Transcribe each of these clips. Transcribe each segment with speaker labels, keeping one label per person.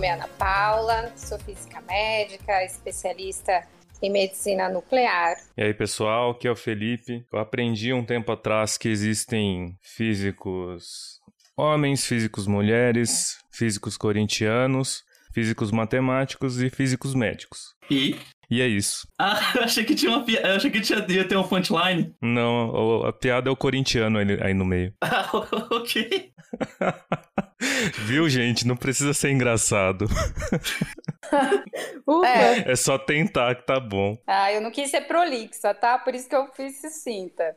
Speaker 1: Meu nome é Ana Paula, sou física médica, especialista em medicina nuclear.
Speaker 2: E aí, pessoal, aqui é o Felipe. Eu aprendi um tempo atrás que existem físicos homens, físicos mulheres, físicos corintianos, físicos matemáticos e físicos médicos.
Speaker 3: E?
Speaker 2: E é isso.
Speaker 3: Ah, eu achei que tinha uma piada. Eu achei que tinha, ia ter um punchline.
Speaker 2: Não, a piada é o corintiano aí no meio.
Speaker 3: Ah, ok.
Speaker 2: Viu, gente? Não precisa ser engraçado.
Speaker 1: é.
Speaker 2: é só tentar que tá bom.
Speaker 1: Ah, eu não quis ser prolixa, tá? Por isso que eu fiz sucinta.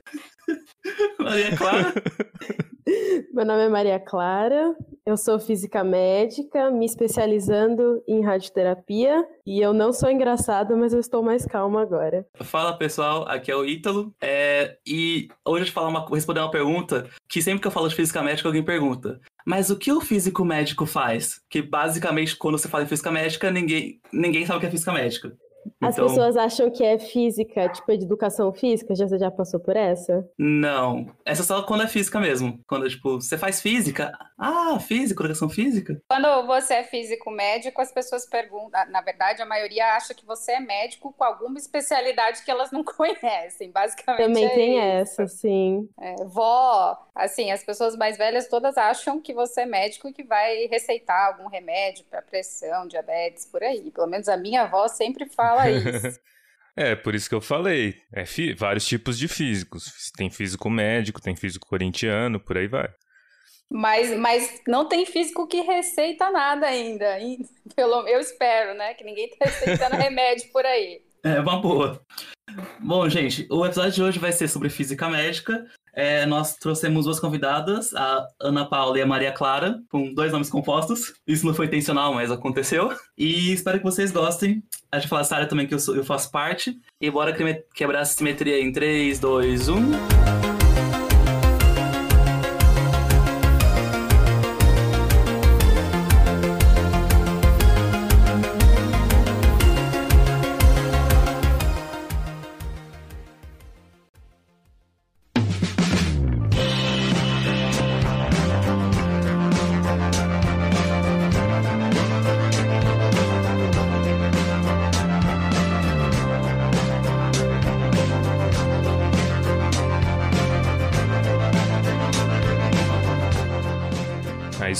Speaker 3: Maria Clara?
Speaker 4: Meu nome é Maria Clara, eu sou física médica, me especializando em radioterapia e eu não sou engraçada, mas eu estou mais calma agora.
Speaker 3: Fala pessoal, aqui é o Ítalo é... e hoje eu vou responder uma pergunta que sempre que eu falo de física médica alguém pergunta. Mas o que o físico médico faz? Que basicamente, quando você fala em física médica, ninguém, ninguém sabe o que é física médica.
Speaker 4: As então... pessoas acham que é física, tipo de educação física, já você já passou por essa?
Speaker 3: Não. Essa é só quando é física mesmo. Quando, tipo, você faz física. Ah, física, educação física.
Speaker 1: Quando você é físico médico, as pessoas perguntam. Na verdade, a maioria acha que você é médico com alguma especialidade que elas não conhecem. Basicamente.
Speaker 4: Também
Speaker 1: é
Speaker 4: tem
Speaker 1: isso.
Speaker 4: essa, sim.
Speaker 1: É, vó, assim, as pessoas mais velhas todas acham que você é médico e que vai receitar algum remédio para pressão, diabetes, por aí. Pelo menos a minha avó sempre fala isso.
Speaker 2: É, por isso que eu falei. É vários tipos de físicos. Tem físico médico, tem físico corintiano, por aí vai.
Speaker 1: Mas, mas não tem físico que receita nada ainda. Pelo, eu espero, né? Que ninguém tá receitando remédio por aí.
Speaker 3: É uma boa. Bom, gente, o episódio de hoje vai ser sobre física médica. É, nós trouxemos duas convidadas, a Ana Paula e a Maria Clara, com dois nomes compostos. Isso não foi intencional, mas aconteceu. E espero que vocês gostem. A gente fala essa área também que eu, sou, eu faço parte. E bora quebrar a simetria em 3, 2, 1.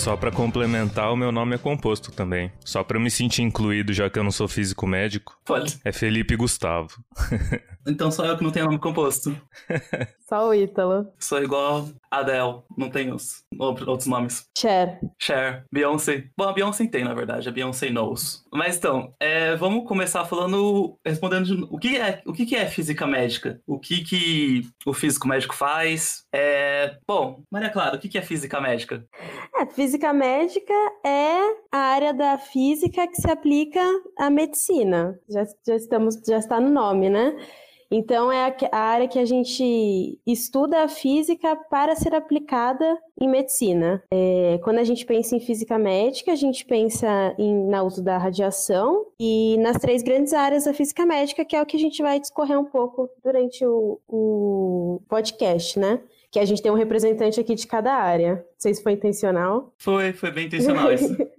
Speaker 2: Só para complementar, o meu nome é composto também. Só para eu me sentir incluído, já que eu não sou físico médico.
Speaker 3: Pode.
Speaker 2: É Felipe Gustavo.
Speaker 3: então só eu que não tenho nome composto.
Speaker 4: Só o Ítalo.
Speaker 3: Sou igual Adele, não tenho outros nomes.
Speaker 4: Cher.
Speaker 3: Cher, Beyoncé. Bom, a Beyoncé tem, na verdade, a Beyoncé knows. Mas então, é, vamos começar falando, respondendo de, o que é, o que é física médica? O que que o físico médico faz? É, bom, Maria Clara, o que é física médica?
Speaker 4: É, física médica é a área da física que se aplica à medicina. Já, já estamos, já está no nome, né? Então, é a, área que a gente estuda a física para ser aplicada em medicina. É, quando a gente pensa em física médica, a gente pensa em, na uso da radiação e nas três grandes áreas da física médica, que é o que a gente vai discorrer um pouco durante o, o podcast, né? Que a gente tem um representante aqui de cada área. Não sei se foi intencional.
Speaker 3: Foi, foi bem intencional isso.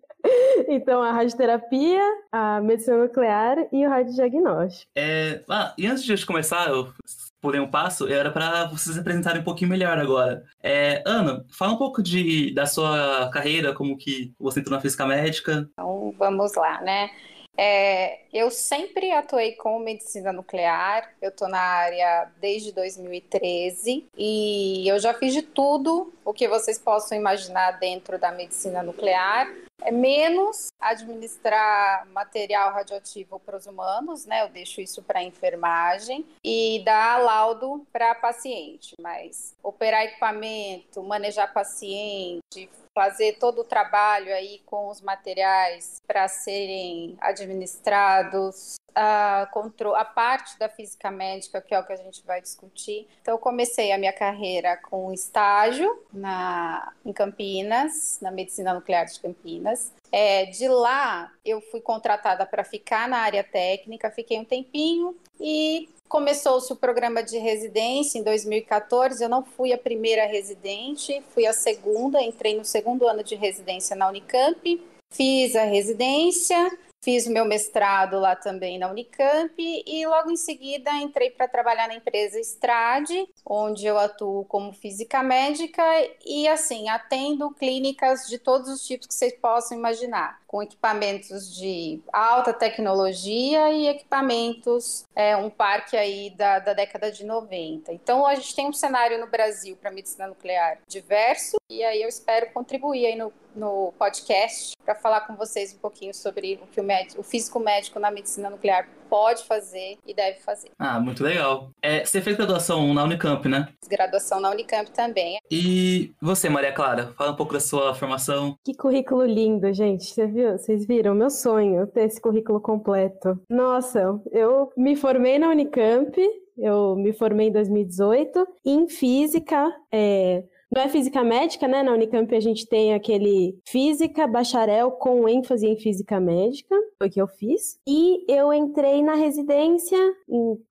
Speaker 4: Então, a radioterapia, a medicina nuclear e o radiodiagnóstico.
Speaker 3: É, ah, e antes de começar, eu pulei um passo, era para vocês apresentarem um pouquinho melhor agora. É, Ana, fala um pouco de, da sua carreira, como que você entrou na física médica.
Speaker 1: Então, vamos lá, né? É, eu sempre atuei com medicina nuclear, eu estou na área desde 2013 e eu já fiz de tudo o que vocês possam imaginar dentro da medicina nuclear é menos administrar material radioativo para os humanos, né? Eu deixo isso para enfermagem e dar laudo para paciente, mas operar equipamento, manejar paciente, fazer todo o trabalho aí com os materiais para serem administrados, a, a parte da física médica, que é o que a gente vai discutir. Então, eu comecei a minha carreira com estágio na, em Campinas, na medicina nuclear de Campinas. É, de lá, eu fui contratada para ficar na área técnica, fiquei um tempinho e começou-se o programa de residência em 2014. Eu não fui a primeira residente, fui a segunda, entrei no segundo ano de residência na Unicamp Fiz a residência, Fiz meu mestrado lá também na Unicamp e logo em seguida entrei para trabalhar na empresa Estrade, onde eu atuo como física médica e assim, atendo clínicas de todos os tipos que vocês possam imaginar, com equipamentos de alta tecnologia e equipamentos, é, um parque aí da, da década de 90. Então a gente tem um cenário no Brasil para medicina nuclear diverso e aí eu espero contribuir aí no no podcast para falar com vocês um pouquinho sobre o que o, médico, o físico médico na medicina nuclear pode fazer e deve fazer.
Speaker 3: Ah, muito legal. É, você fez graduação na Unicamp, né?
Speaker 1: Graduação na Unicamp também.
Speaker 3: E você, Maria Clara, fala um pouco da sua formação.
Speaker 4: Que currículo lindo, gente. Você viu? Vocês viram? Meu sonho ter esse currículo completo. Nossa, eu me formei na Unicamp, eu me formei em 2018 em física, é, não é física médica, né? Na Unicamp a gente tem aquele física bacharel com ênfase em física médica, foi o que eu fiz. E eu entrei na residência,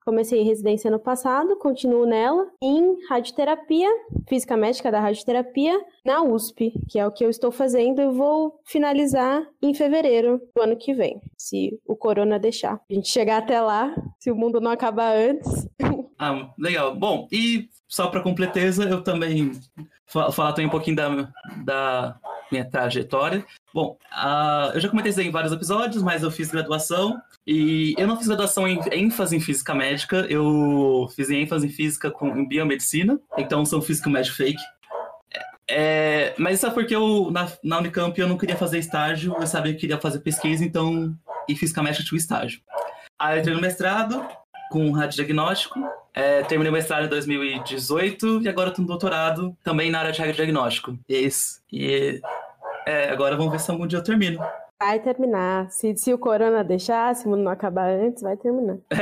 Speaker 4: comecei residência no passado, continuo nela, em radioterapia, física médica da radioterapia, na USP, que é o que eu estou fazendo e vou finalizar em fevereiro do ano que vem, se o corona deixar. A gente chegar até lá, se o mundo não acabar antes.
Speaker 3: Ah, legal. Bom, e só para completeza, eu também falar também um pouquinho da, da minha trajetória. Bom, uh, eu já comentei isso em vários episódios, mas eu fiz graduação e eu não fiz graduação em ênfase em física médica, eu fiz ênfase em física com, em biomedicina, então sou físico médico fake. É, mas isso é porque eu, na, na Unicamp eu não queria fazer estágio, eu sabia que queria fazer pesquisa, então, e física médica tinha o estágio. Aí eu entrei no mestrado com radiodiagnóstico, é, terminei o mestrado em 2018 e agora estou no doutorado também na área de diagnóstico. Isso. E é, agora vamos ver se algum dia eu termino.
Speaker 4: Vai terminar. Se, se o corona deixar, se o mundo não acabar antes, vai terminar.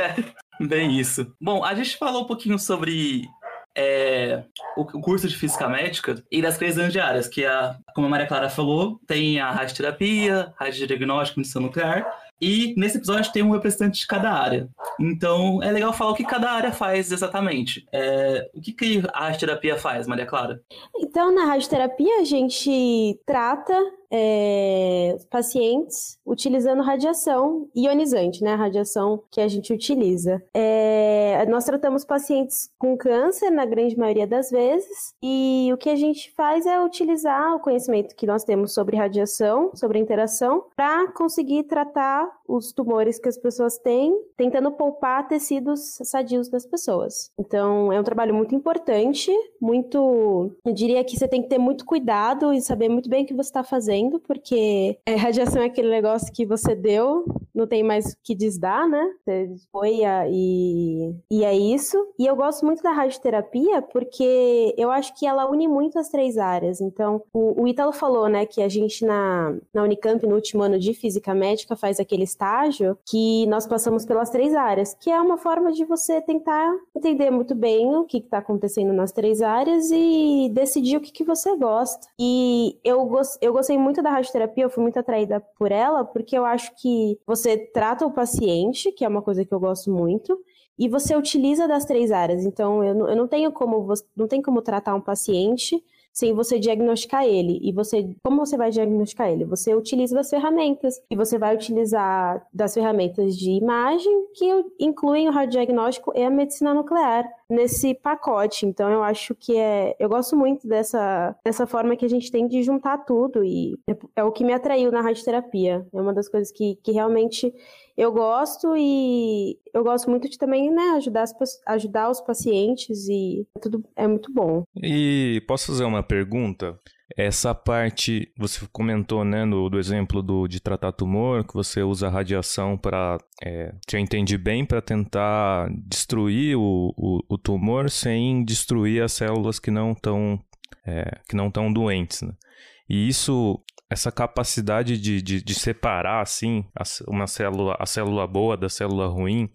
Speaker 3: É, bem isso. Bom, a gente falou um pouquinho sobre é, o curso de física médica e das três grandes áreas, que a, como a Maria Clara falou, tem a radioterapia, radiodiagnóstico, medicina nuclear, e nesse episódio tem um representante de cada área. Então é legal falar o que cada área faz exatamente. É, o que, que a radioterapia faz, Maria Clara?
Speaker 4: Então, na radioterapia, a gente trata é, pacientes utilizando radiação ionizante, né? A radiação que a gente utiliza. É, nós tratamos pacientes com câncer, na grande maioria das vezes, e o que a gente faz é utilizar o conhecimento que nós temos sobre radiação, sobre interação, para conseguir tratar os tumores que as pessoas têm, tentando poupar tecidos sadios das pessoas. Então, é um trabalho muito importante, muito. Eu diria que você tem que ter muito cuidado e saber muito bem o que você está fazendo fazendo, porque é, radiação é aquele negócio que você deu, não tem mais o que desdar, né? Você foi e, e é isso. E eu gosto muito da radioterapia porque eu acho que ela une muito as três áreas. Então, o, o Ítalo falou, né, que a gente na, na Unicamp, no último ano de Física Médica, faz aquele estágio que nós passamos pelas três áreas, que é uma forma de você tentar entender muito bem o que está acontecendo nas três áreas e decidir o que, que você gosta. E eu, eu gostei muito muito da radioterapia, eu fui muito atraída por ela, porque eu acho que você trata o paciente, que é uma coisa que eu gosto muito, e você utiliza das três áreas. Então, eu não, eu não tenho como não tem como tratar um paciente sem você diagnosticar ele. E você, como você vai diagnosticar ele? Você utiliza das ferramentas e você vai utilizar das ferramentas de imagem que incluem o radiodiagnóstico e a medicina nuclear nesse pacote. Então eu acho que é, eu gosto muito dessa dessa forma que a gente tem de juntar tudo e é, é o que me atraiu na radioterapia. É uma das coisas que, que realmente eu gosto e eu gosto muito de também né, ajudar, as, ajudar os pacientes e é tudo é muito bom.
Speaker 2: E posso fazer uma pergunta? Essa parte, você comentou, né, no, do exemplo do, de tratar tumor, que você usa radiação para, é, se eu entendi bem, para tentar destruir o, o, o, tumor sem destruir as células que não estão é, que não estão doentes, né? E isso essa capacidade de, de, de separar assim uma célula, a célula boa da célula ruim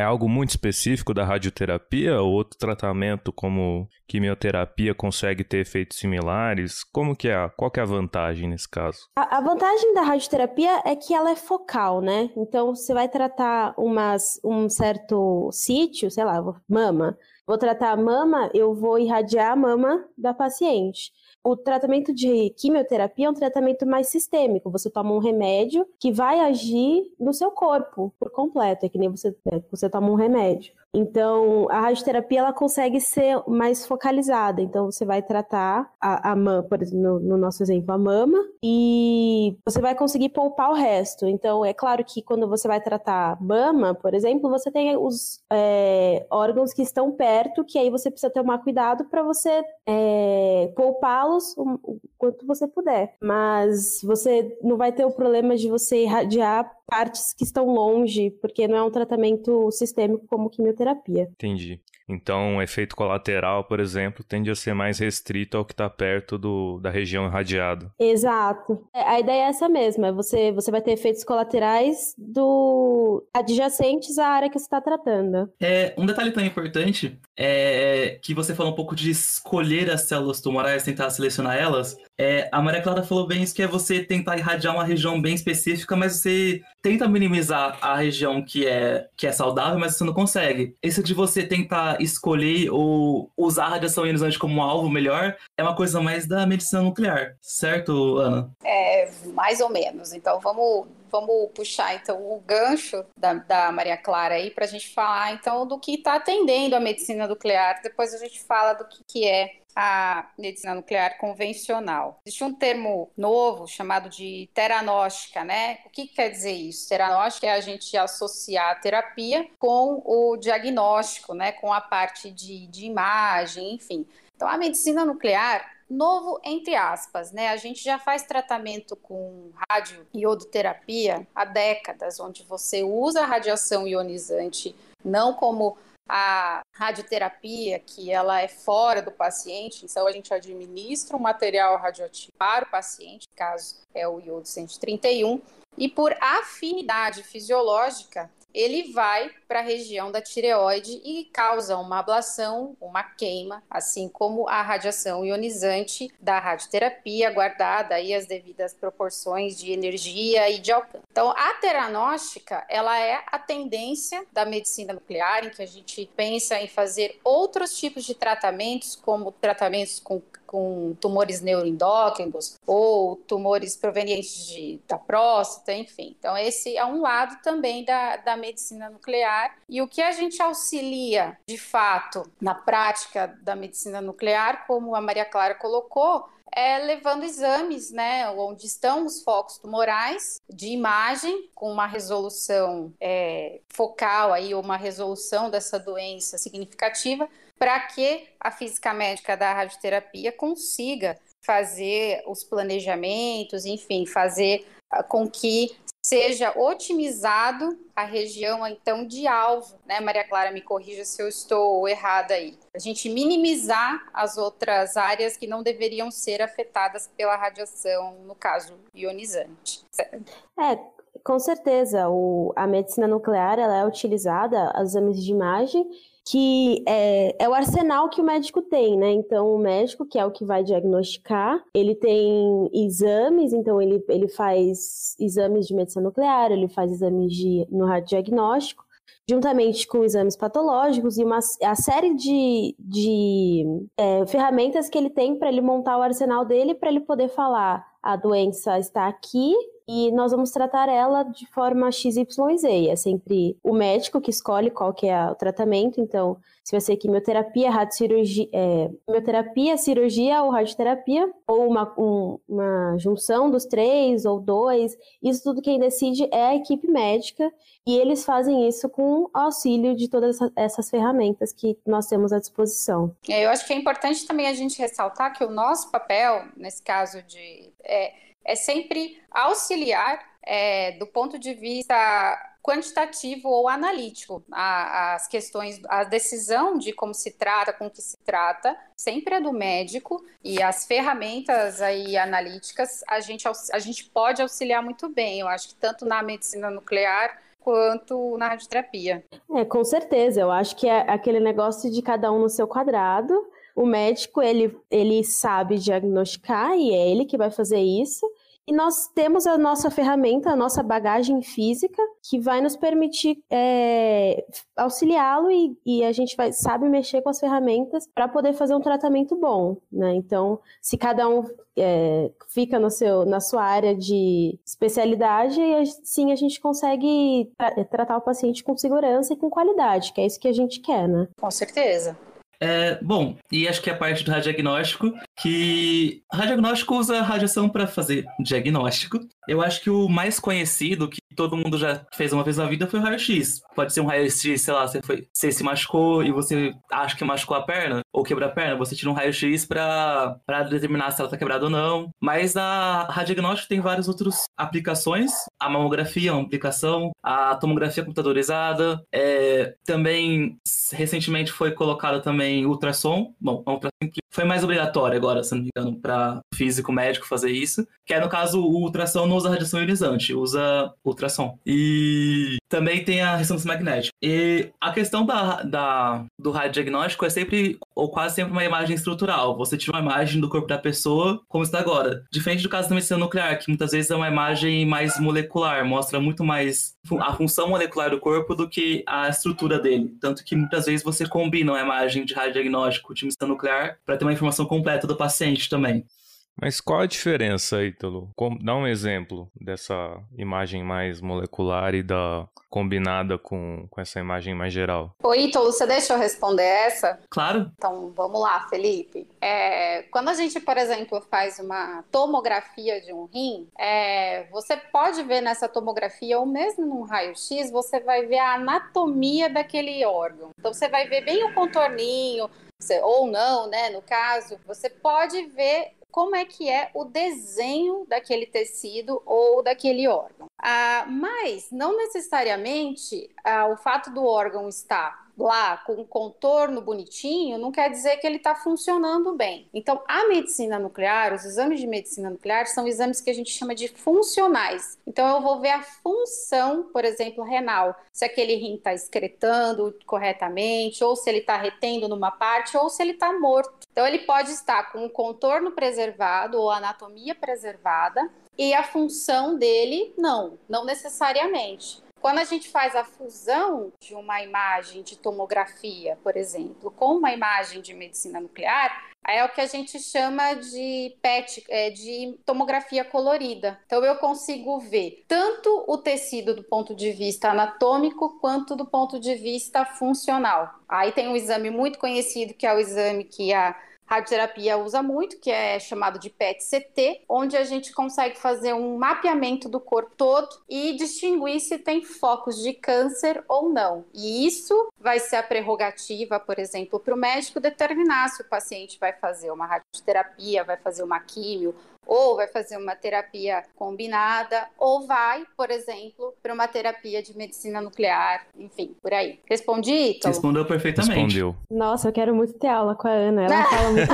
Speaker 2: é algo muito específico da radioterapia ou outro tratamento como quimioterapia consegue ter efeitos similares? Como que é? Qual que é a vantagem nesse caso?
Speaker 4: A, a vantagem da radioterapia é que ela é focal, né? Então você vai tratar umas, um certo sítio, sei lá, mama, vou tratar a mama, eu vou irradiar a mama da paciente. O tratamento de quimioterapia é um tratamento mais sistêmico. Você toma um remédio que vai agir no seu corpo por completo. É que nem você, é, você toma um remédio. Então, a radioterapia ela consegue ser mais focalizada. Então, você vai tratar a, a mama, por exemplo, no, no, nosso exemplo, a mama, e você vai conseguir poupar o resto. Então, é claro que quando você vai tratar mama, por exemplo, você tem os é, órgãos que estão perto, que aí você precisa tomar cuidado para você é, poupá-los o, o quanto você puder. Mas você não vai ter o problema de você irradiar partes que estão longe, porque não é um tratamento sistêmico como quimioterapia.
Speaker 2: Entendi. Então, o efeito colateral, por exemplo, tende a ser mais restrito ao que está perto do, da região irradiada.
Speaker 4: Exato. É, a ideia é essa mesma. É você, você vai ter efeitos colaterais do adjacentes à área que você está tratando.
Speaker 3: É, um detalhe tão importante é que você falou um pouco de escolher as células tumorais, tentar selecionar elas. É, a Maria Clara falou bem isso, que é você tentar irradiar uma região bem específica, mas você tenta minimizar a região que é, que é saudável, mas você não consegue. Isso de você tentar escolher ou usar a radiação ionizante como um alvo melhor é uma coisa mais da medicina nuclear, certo, Ana?
Speaker 1: É, mais ou menos. Então vamos, vamos puxar então o gancho da, da Maria Clara aí para a gente falar então do que está atendendo a medicina nuclear. Depois a gente fala do que, que é a medicina nuclear convencional. Existe um termo novo chamado de teranóstica, né? O que quer dizer isso? Teranóstica é a gente associar a terapia com o diagnóstico, né? Com a parte de, de imagem, enfim. Então, a medicina nuclear novo entre aspas, né? A gente já faz tratamento com rádio iodoterapia há décadas, onde você usa a radiação ionizante não como a radioterapia, que ela é fora do paciente, então a gente administra um material radioativo para o paciente, caso é o iodo 131, e por afinidade fisiológica, ele vai para a região da tireoide e causa uma ablação, uma queima, assim como a radiação ionizante da radioterapia, guardada aí as devidas proporções de energia e de alcance. Então, a teranóstica, ela é a tendência da medicina nuclear, em que a gente pensa em fazer outros tipos de tratamentos, como tratamentos com com tumores neuroendócrinos ou tumores provenientes de, da próstata, enfim. Então, esse é um lado também da, da medicina nuclear. E o que a gente auxilia, de fato, na prática da medicina nuclear, como a Maria Clara colocou, é levando exames, né, onde estão os focos tumorais de imagem com uma resolução é, focal aí, uma resolução dessa doença significativa, para que a física médica da radioterapia consiga fazer os planejamentos, enfim, fazer ah, com que seja otimizado a região então de alvo, né? Maria Clara me corrija se eu estou errada aí. A gente minimizar as outras áreas que não deveriam ser afetadas pela radiação, no caso ionizante.
Speaker 4: É, com certeza, o, a medicina nuclear ela é utilizada, os exames de imagem que é, é, o arsenal que o médico tem, né? Então, o médico, que é o que vai diagnosticar, ele tem exames, então ele, ele faz exames de medicina nuclear, ele faz exames de, no radiodiagnóstico, juntamente com exames patológicos e uma a série de, de é, ferramentas que ele tem para ele montar o arsenal dele, para ele poder falar a doença está aqui, e nós vamos tratar ela de forma XYZ. É sempre o médico que escolhe qual que é o tratamento, então se vai ser quimioterapia, radiocirurgia, é, quimioterapia, cirurgia ou radioterapia, ou uma, um, uma junção dos três ou dois, isso tudo quem decide é a equipe médica e eles fazem isso com auxílio de todas essas ferramentas que nós temos à disposição.
Speaker 1: É, eu acho que é importante também a gente ressaltar que o nosso papel, nesse caso de... É, é sempre auxiliar é, do ponto de vista quantitativo ou analítico a, as questões, a decisão de como se trata, com que se trata, sempre é do médico e as ferramentas aí analíticas a gente, a gente pode auxiliar muito bem. Eu acho que tanto na medicina nuclear quanto na radioterapia.
Speaker 4: É, com certeza. Eu acho que é aquele negócio de cada um no seu quadrado. O médico, ele, ele sabe diagnosticar e é ele que vai fazer isso. E nós temos a nossa ferramenta, a nossa bagagem física, que vai nos permitir é, auxiliá-lo e, e, a gente vai, sabe mexer com as ferramentas para poder fazer um tratamento bom, né? Então, se cada um é, fica no seu, na sua área de especialidade, sim a gente consegue tra tratar o paciente com segurança e com qualidade, que é isso que a gente quer, né?
Speaker 1: Com certeza.
Speaker 3: É, bom, e acho que a parte do radiagnóstico, que radiagnóstico usa radiação para fazer diagnóstico. Eu acho que o mais conhecido, que todo mundo já fez uma vez na vida, foi o raio-x. Pode ser um raio-x, sei lá, você, foi, você se machucou e você acha que machucou a perna, ou quebrou a perna, você tira um raio-x para determinar se ela tá quebrada ou não. Mas a radiagnóstico tem várias outras aplicações. A mamografia é uma aplicação, a tomografia computadorizada, é, também recentemente foi colocada também ultrassom. Bom, a ultrassom foi mais obrigatório agora, se não me engano, para físico médico fazer isso. Que é, no caso, o ultrassom não usa radiação ionizante, usa ultrassom. E também tem a ressonância magnética. E a questão da, da, do radiodiagnóstico é sempre, ou quase sempre, uma imagem estrutural. Você tira uma imagem do corpo da pessoa, como está agora. Diferente do caso da medicina nuclear, que muitas vezes é uma imagem mais molecular, mostra muito mais a função molecular do corpo do que a estrutura dele. Tanto que muitas vezes você combina uma imagem de radiodiagnóstico de medicina nuclear para ter uma informação completa do paciente também.
Speaker 2: Mas qual a diferença, Ítalo? Dá um exemplo dessa imagem mais molecular e da combinada com, com essa imagem mais geral.
Speaker 1: Ô, Ítalo, você deixa eu responder essa?
Speaker 3: Claro.
Speaker 1: Então, vamos lá, Felipe. É, quando a gente, por exemplo, faz uma tomografia de um rim, é, você pode ver nessa tomografia, ou mesmo num raio-x, você vai ver a anatomia daquele órgão. Então, você vai ver bem o contorninho, ou não, né? No caso, você pode ver como é que é o desenho daquele tecido ou daquele órgão. Ah, mas não necessariamente ah, o fato do órgão estar lá com um contorno bonitinho, não quer dizer que ele está funcionando bem. Então, a medicina nuclear, os exames de medicina nuclear, são exames que a gente chama de funcionais. Então, eu vou ver a função, por exemplo, renal, se aquele rim está excretando corretamente, ou se ele está retendo numa parte, ou se ele está morto. Então, ele pode estar com o contorno preservado ou anatomia preservada, e a função dele, não, não necessariamente. Quando a gente faz a fusão de uma imagem de tomografia, por exemplo, com uma imagem de medicina nuclear, é o que a gente chama de PET, é, de tomografia colorida. Então eu consigo ver tanto o tecido do ponto de vista anatômico quanto do ponto de vista funcional. Aí tem um exame muito conhecido que é o exame que a radioterapia usa muito, que é chamado de PET-CT, onde a gente consegue fazer um mapeamento do corpo todo e distinguir se tem focos de câncer ou não. E isso vai ser a prerrogativa, por exemplo, para o médico determinar se o paciente vai fazer uma radioterapia, vai fazer uma químio ou vai fazer uma terapia combinada, ou vai, por exemplo, para uma terapia de medicina nuclear, enfim, por aí. Respondi, Ítalo?
Speaker 3: Respondeu perfeitamente.
Speaker 2: Respondeu.
Speaker 4: Nossa, eu quero muito ter aula com a Ana, ela fala muito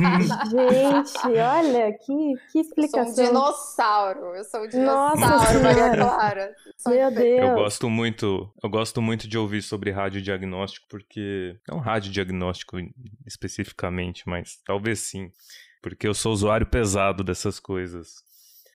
Speaker 4: bem. Gente, olha, que, que explicação.
Speaker 1: Eu sou um dinossauro, eu sou um dinossauro, Nossa Maria Clara.
Speaker 4: Meu Deus.
Speaker 2: Eu gosto muito, eu gosto muito de ouvir sobre radiodiagnóstico, porque não radiodiagnóstico especificamente, mas talvez sim porque eu sou usuário pesado dessas coisas.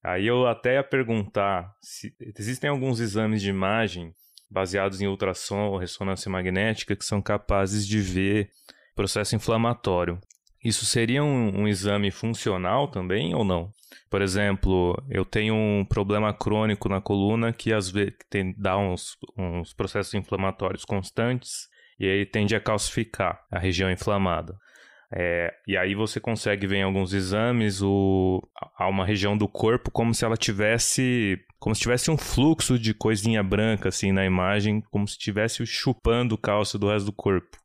Speaker 2: Aí eu até ia perguntar se existem alguns exames de imagem baseados em ultrassom ou ressonância magnética que são capazes de ver processo inflamatório. Isso seria um, um exame funcional também ou não? Por exemplo, eu tenho um problema crônico na coluna que às vezes tem, dá uns, uns processos inflamatórios constantes e aí tende a calcificar a região inflamada. É, e aí você consegue ver em alguns exames o, a uma região do corpo como se ela tivesse como se tivesse um fluxo de coisinha branca assim na imagem, como se estivesse chupando o cálcio do resto do corpo.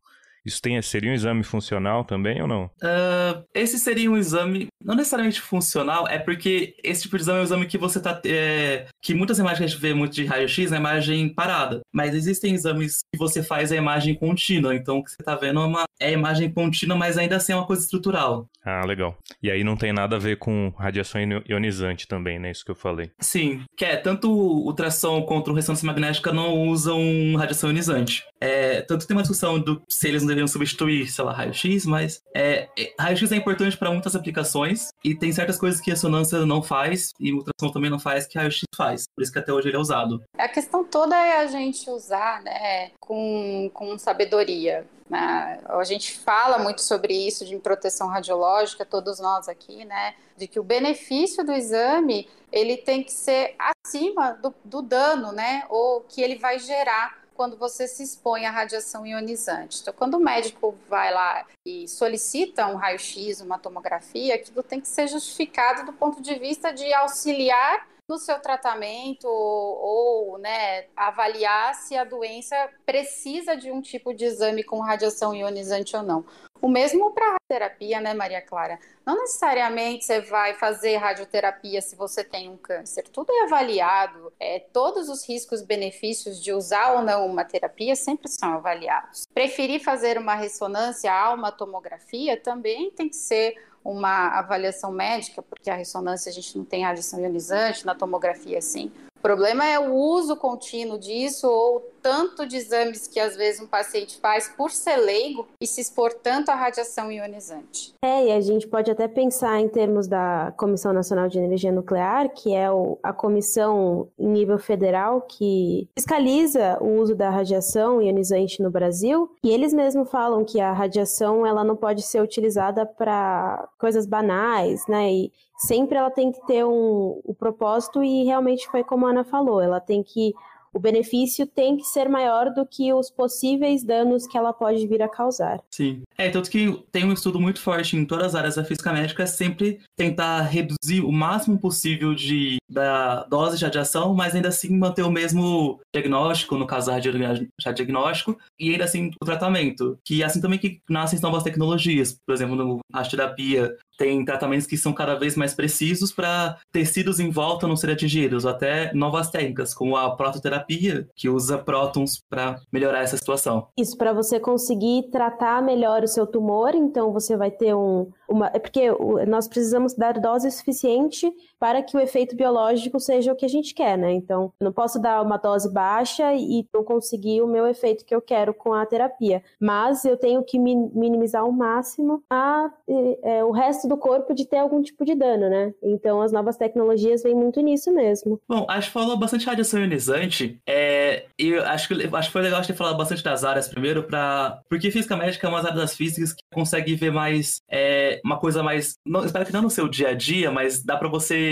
Speaker 2: Isso tem, seria um exame funcional também ou não?
Speaker 3: Uh, esse seria um exame, não necessariamente funcional, é porque esse tipo de exame é um exame que você tá. É, que muitas imagens que a gente vê muito de raio-x é imagem parada. Mas existem exames que você faz a imagem contínua. Então o que você tá vendo é uma é imagem contínua, mas ainda assim é uma coisa estrutural.
Speaker 2: Ah, legal. E aí não tem nada a ver com radiação ionizante também, né? Isso que eu falei.
Speaker 3: Sim, que é tanto o ultrassom quanto o ressonância magnética não usam radiação ionizante. É, tanto tem uma discussão do se eles deveriam substituir, sei lá, raio-x, mas é, é, raio-x é importante para muitas aplicações e tem certas coisas que a ressonância não faz e ultrassom também não faz que raio-x faz. Por isso que até hoje ele é usado.
Speaker 1: A questão toda é a gente usar, né, com, com sabedoria. Né? A gente fala muito sobre isso de proteção radiológica, todos nós aqui, né? De que o benefício do exame ele tem que ser acima do, do dano, né? Ou que ele vai gerar quando você se expõe à radiação ionizante. Então, quando o médico vai lá e solicita um raio-x, uma tomografia, aquilo tem que ser justificado do ponto de vista de auxiliar no seu tratamento ou, ou né, avaliar se a doença precisa de um tipo de exame com radiação ionizante ou não. O mesmo para radioterapia, né, Maria Clara? Não necessariamente você vai fazer radioterapia se você tem um câncer. Tudo é avaliado. É, todos os riscos, benefícios de usar ou não uma terapia sempre são avaliados. Preferir fazer uma ressonância a uma tomografia também tem que ser uma avaliação médica, porque a ressonância a gente não tem radiação ionizante, na tomografia sim. O problema é o uso contínuo disso ou tanto de exames que às vezes um paciente faz por ser leigo e se expor tanto à radiação ionizante.
Speaker 4: É, e a gente pode até pensar em termos da Comissão Nacional de Energia Nuclear, que é o, a comissão em nível federal que fiscaliza o uso da radiação ionizante no Brasil, e eles mesmos falam que a radiação ela não pode ser utilizada para coisas banais, né? E sempre ela tem que ter um, um propósito e realmente foi como a Ana falou, ela tem que o benefício tem que ser maior do que os possíveis danos que ela pode vir a causar.
Speaker 3: Sim. É, tanto que tem um estudo muito forte em todas as áreas da física médica, é sempre tentar reduzir o máximo possível de, da dose de radiação, mas ainda assim manter o mesmo diagnóstico, no caso da diagnóstico, e ainda assim o tratamento. Que é assim também que nascem novas tecnologias, por exemplo, no terapia tem tratamentos que são cada vez mais precisos para tecidos em volta não serem atingidos, ou até novas técnicas, como a prototerapia, que usa prótons para melhorar essa situação.
Speaker 4: Isso, para você conseguir tratar melhor o seu tumor, então você vai ter um. Uma, é porque nós precisamos dar dose suficiente para que o efeito biológico seja o que a gente quer, né? Então, eu não posso dar uma dose baixa e não conseguir o meu efeito que eu quero com a terapia, mas eu tenho que minimizar ao máximo a, é, o resto do corpo de ter algum tipo de dano, né? Então, as novas tecnologias vêm muito nisso mesmo.
Speaker 3: Bom, acho que falou bastante radiação ionizante. É, e acho que, acho que foi legal ter falado bastante das áreas primeiro, para porque física médica é uma área das físicas que consegue ver mais é, uma coisa mais. Não, espero que não no seu dia a dia, mas dá para você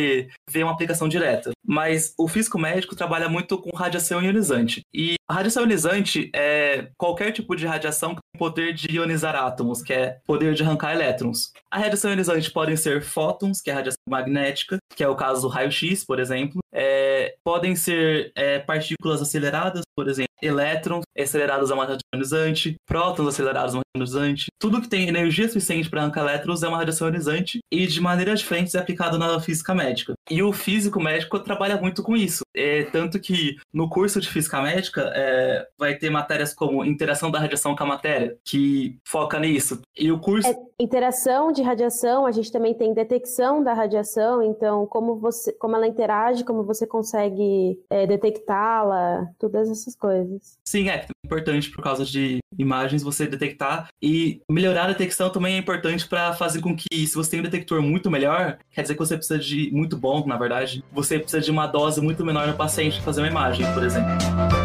Speaker 3: ver uma aplicação direta. Mas o físico médico trabalha muito com radiação ionizante. E a radiação ionizante é qualquer tipo de radiação que tem poder de ionizar átomos, que é poder de arrancar elétrons. A radiação ionizante podem ser fótons, que é a radiação magnética, que é o caso do raio-x, por exemplo. É, podem ser é, partículas aceleradas, por exemplo, elétrons acelerados a uma radiação ionizante, prótons acelerados a uma radiação ionizante. Tudo que tem energia suficiente para arrancar elétrons é uma radiação ionizante e de maneiras diferentes é aplicado na física médica. E o físico médico trabalha muito com isso. É, tanto que no curso de física médica é, vai ter matérias como interação da radiação com a matéria, que foca nisso. E o curso. É,
Speaker 4: interação de radiação, a gente também tem detecção da radiação, então como, você, como ela interage, como você consegue é, detectá-la, todas essas coisas.
Speaker 3: Sim, é importante por causa de imagens você detectar e melhorar a detecção também é importante para fazer com que se você tem um detector muito melhor, quer dizer que você precisa de muito bom, na verdade, você precisa de uma dose muito menor no paciente para fazer uma imagem, por exemplo.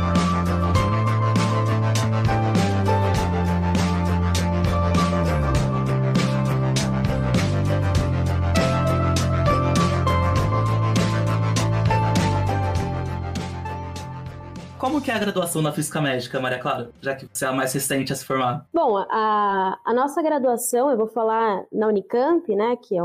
Speaker 3: Que é a graduação na Física Médica, Maria Clara? Já que você é a mais recente a se formar.
Speaker 4: Bom, a, a nossa graduação, eu vou falar na Unicamp, né, que é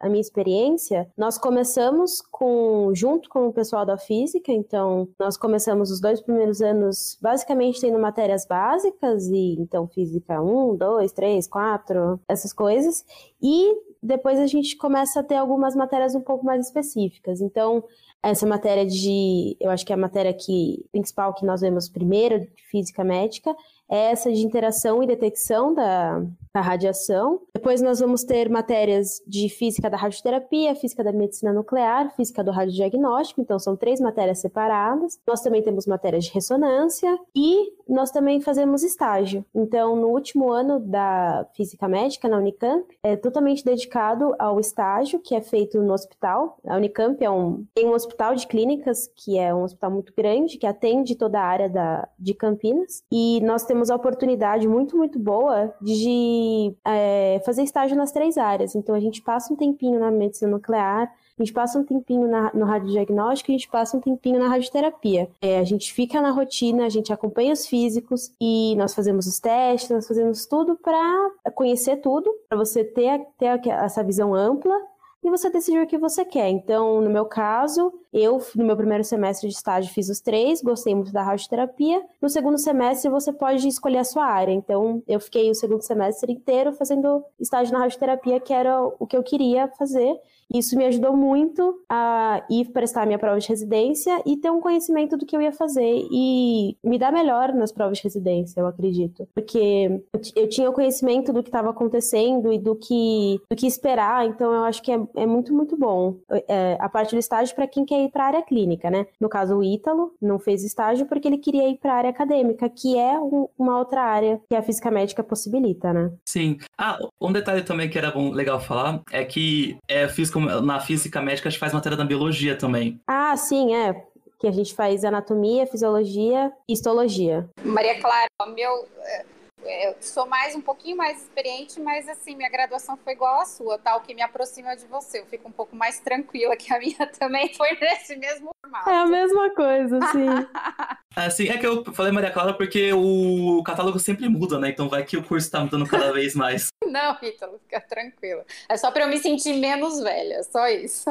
Speaker 4: a minha experiência, nós começamos com, junto com o pessoal da Física, então nós começamos os dois primeiros anos basicamente tendo matérias básicas, e então Física 1, 2, 3, 4, essas coisas, e depois a gente começa a ter algumas matérias um pouco mais específicas. Então, essa matéria de, eu acho que é a matéria que, principal que nós vemos primeiro, de física médica, é essa de interação e detecção da, da radiação. Depois nós vamos ter matérias de física da radioterapia, física da medicina nuclear, física do radiodiagnóstico, então são três matérias separadas. Nós também temos matérias de ressonância e nós também fazemos estágio. Então, no último ano da física médica na Unicamp, é totalmente dedicado ao estágio que é feito no hospital. A Unicamp é um, tem um hospital de clínicas que é um hospital muito grande que atende toda a área da, de Campinas e nós temos a oportunidade muito muito boa de é, fazer estágio nas três áreas. Então, a gente passa um tempinho na medicina nuclear, a gente passa um tempinho na, no radiodiagnóstico e a gente passa um tempinho na radioterapia. É, a gente fica na rotina, a gente acompanha os físicos e nós fazemos os testes, nós fazemos tudo para conhecer tudo, para você ter, ter essa visão ampla e você decidir o que você quer. Então, no meu caso, eu, no meu primeiro semestre de estágio, fiz os três, gostei muito da radioterapia. No segundo semestre, você pode escolher a sua área. Então, eu fiquei o segundo semestre inteiro fazendo estágio na radioterapia, que era o que eu queria fazer. Isso me ajudou muito a ir prestar a minha prova de residência e ter um conhecimento do que eu ia fazer e me dar melhor nas provas de residência, eu acredito. Porque eu tinha o conhecimento do que estava acontecendo e do que, do que esperar, então eu acho que é, é muito, muito bom. É, a parte do estágio para quem quer ir para a área clínica, né? No caso, o Ítalo não fez estágio porque ele queria ir para a área acadêmica, que é um, uma outra área que a física médica possibilita, né?
Speaker 3: Sim. Ah, um detalhe também que era bom, legal falar é que é, física na física médica a gente faz matéria da biologia também.
Speaker 4: Ah, sim, é. Que a gente faz anatomia, fisiologia e histologia.
Speaker 1: Maria Clara, meu, é, eu sou mais um pouquinho mais experiente, mas assim, minha graduação foi igual à sua, tal, tá? que me aproxima de você. Eu fico um pouco mais tranquila, que a minha também foi nesse mesmo formato.
Speaker 4: É a mesma coisa, sim.
Speaker 3: assim, é que eu falei Maria Clara porque o catálogo sempre muda, né? Então vai que o curso tá mudando cada vez mais.
Speaker 1: Não, Ítalo, fica tranquila. É só para eu me sentir menos velha, só isso.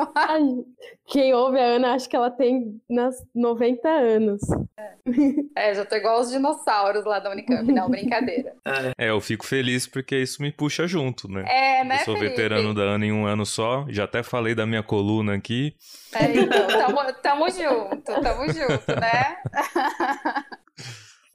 Speaker 4: Quem ouve a Ana, acho que ela tem nas 90 anos.
Speaker 1: É, é já tô igual os dinossauros lá da Unicamp, não, brincadeira.
Speaker 2: É. é, eu fico feliz porque isso me puxa junto, né?
Speaker 1: É, né,
Speaker 2: Eu sou
Speaker 1: Felipe?
Speaker 2: veterano da Ana em um ano só, já até falei da minha coluna aqui.
Speaker 1: É, então, tamo, tamo junto, tamo junto, né?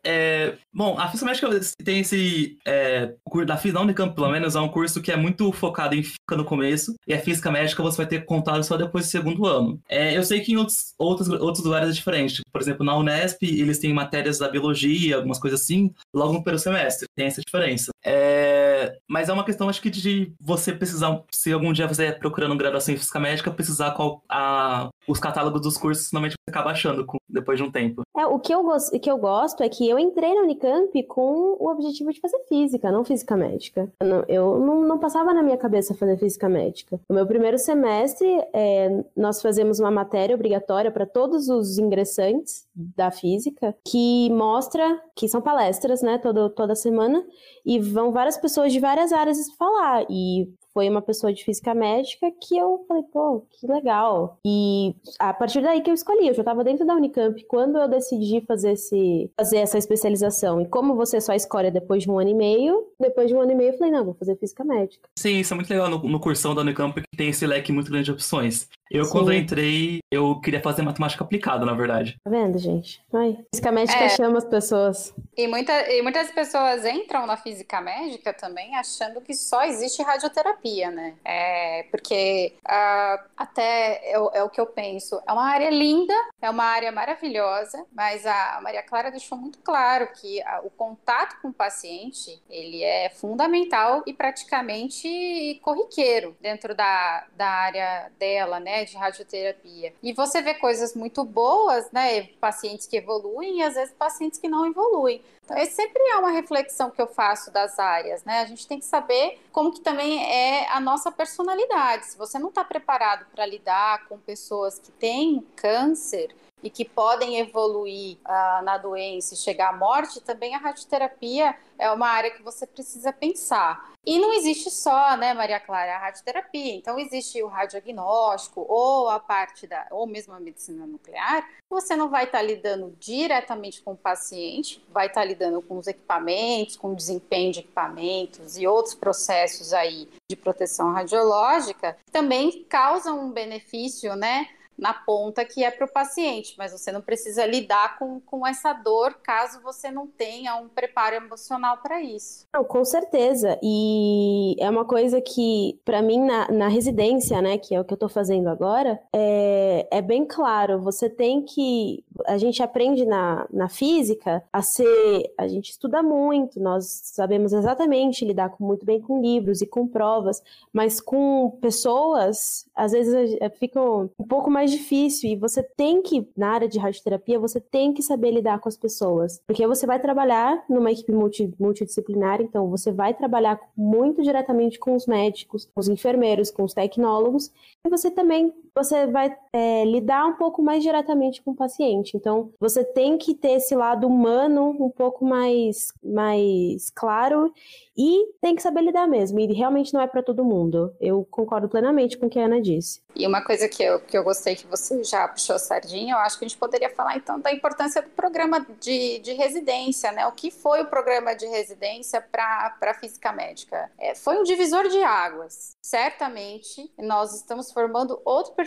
Speaker 3: É, bom, a física médica tem esse. É, da física da Unicamp, pelo menos, é um curso que é muito focado em física no começo, e a física médica você vai ter contato só depois do segundo ano. É, eu sei que em outros, outros, outros lugares é diferente. Por exemplo, na Unesp, eles têm matérias da biologia, algumas coisas assim, logo no primeiro semestre. Tem essa diferença. É, mas é uma questão, acho que, de você precisar, se algum dia você estiver procurando graduação em física médica, precisar qual, a, os catálogos dos cursos, normalmente você acaba achando com, depois de um tempo.
Speaker 4: É, o que eu, o que eu gosto é que eu entrei na Unicamp com o objetivo de fazer física, não física médica. Eu não, eu não, não passava na minha cabeça fazer física médica. No meu primeiro semestre, é, nós fazemos uma matéria obrigatória para todos os ingressantes da física, que mostra, que são palestras, né, toda, toda semana, e vão várias pessoas de várias áreas falar. E foi uma pessoa de física médica que eu falei, pô, que legal. E a partir daí que eu escolhi, eu já estava dentro da Unicamp quando eu decidi fazer, esse, fazer essa especialização. E como você só escolhe depois de um ano e meio, depois de um ano e meio eu falei, não, vou fazer física médica.
Speaker 3: Sim, isso é muito legal no, no cursão da Unicamp que tem esse leque muito grande de opções. Eu, Sim. quando eu entrei, eu queria fazer matemática aplicada, na verdade.
Speaker 4: Tá vendo, gente? Ai, física médica é. chama as pessoas.
Speaker 1: E, muita, e muitas pessoas entram na física médica também achando que só existe radioterapia, né? É, porque uh, até é, é, o que eu penso. É uma área linda, é uma área maravilhosa, mas a Maria Clara deixou muito claro que a, o contato com o paciente, ele é fundamental e praticamente corriqueiro dentro da, da área dela, né? De radioterapia. E você vê coisas muito boas, né? Pacientes que evoluem e às vezes pacientes que não evoluem. Então, esse sempre é uma reflexão que eu faço das áreas, né? A gente tem que saber como que também é a nossa personalidade. Se você não está preparado para lidar com pessoas que têm câncer, e que podem evoluir uh, na doença e chegar à morte, também a radioterapia é uma área que você precisa pensar. E não existe só, né, Maria Clara, a radioterapia. Então existe o radiodiagnóstico ou a parte da, ou mesmo a medicina nuclear. Você não vai estar tá lidando diretamente com o paciente, vai estar tá lidando com os equipamentos, com o desempenho de equipamentos e outros processos aí de proteção radiológica, também causam um benefício, né, na ponta que é para o paciente, mas você não precisa lidar com, com essa dor caso você não tenha um preparo emocional para isso.
Speaker 4: Não, com certeza. E é uma coisa que, para mim, na, na residência, né, que é o que eu estou fazendo agora, é, é bem claro. Você tem que. A gente aprende na, na física a ser. A gente estuda muito, nós sabemos exatamente lidar com, muito bem com livros e com provas, mas com pessoas, às vezes fica um pouco mais difícil. E você tem que, na área de radioterapia, você tem que saber lidar com as pessoas. Porque você vai trabalhar numa equipe multi, multidisciplinar, então você vai trabalhar muito diretamente com os médicos, com os enfermeiros, com os tecnólogos, e você também você vai é, lidar um pouco mais diretamente com o paciente. Então, você tem que ter esse lado humano um pouco mais, mais claro e tem que saber lidar mesmo. E realmente não é para todo mundo. Eu concordo plenamente com o que a Ana disse.
Speaker 1: E uma coisa que eu, que eu gostei que você já puxou sardinha, eu acho que a gente poderia falar então da importância do programa de, de residência, né? O que foi o programa de residência para a física médica? É, foi um divisor de águas. Certamente, nós estamos formando outro perfil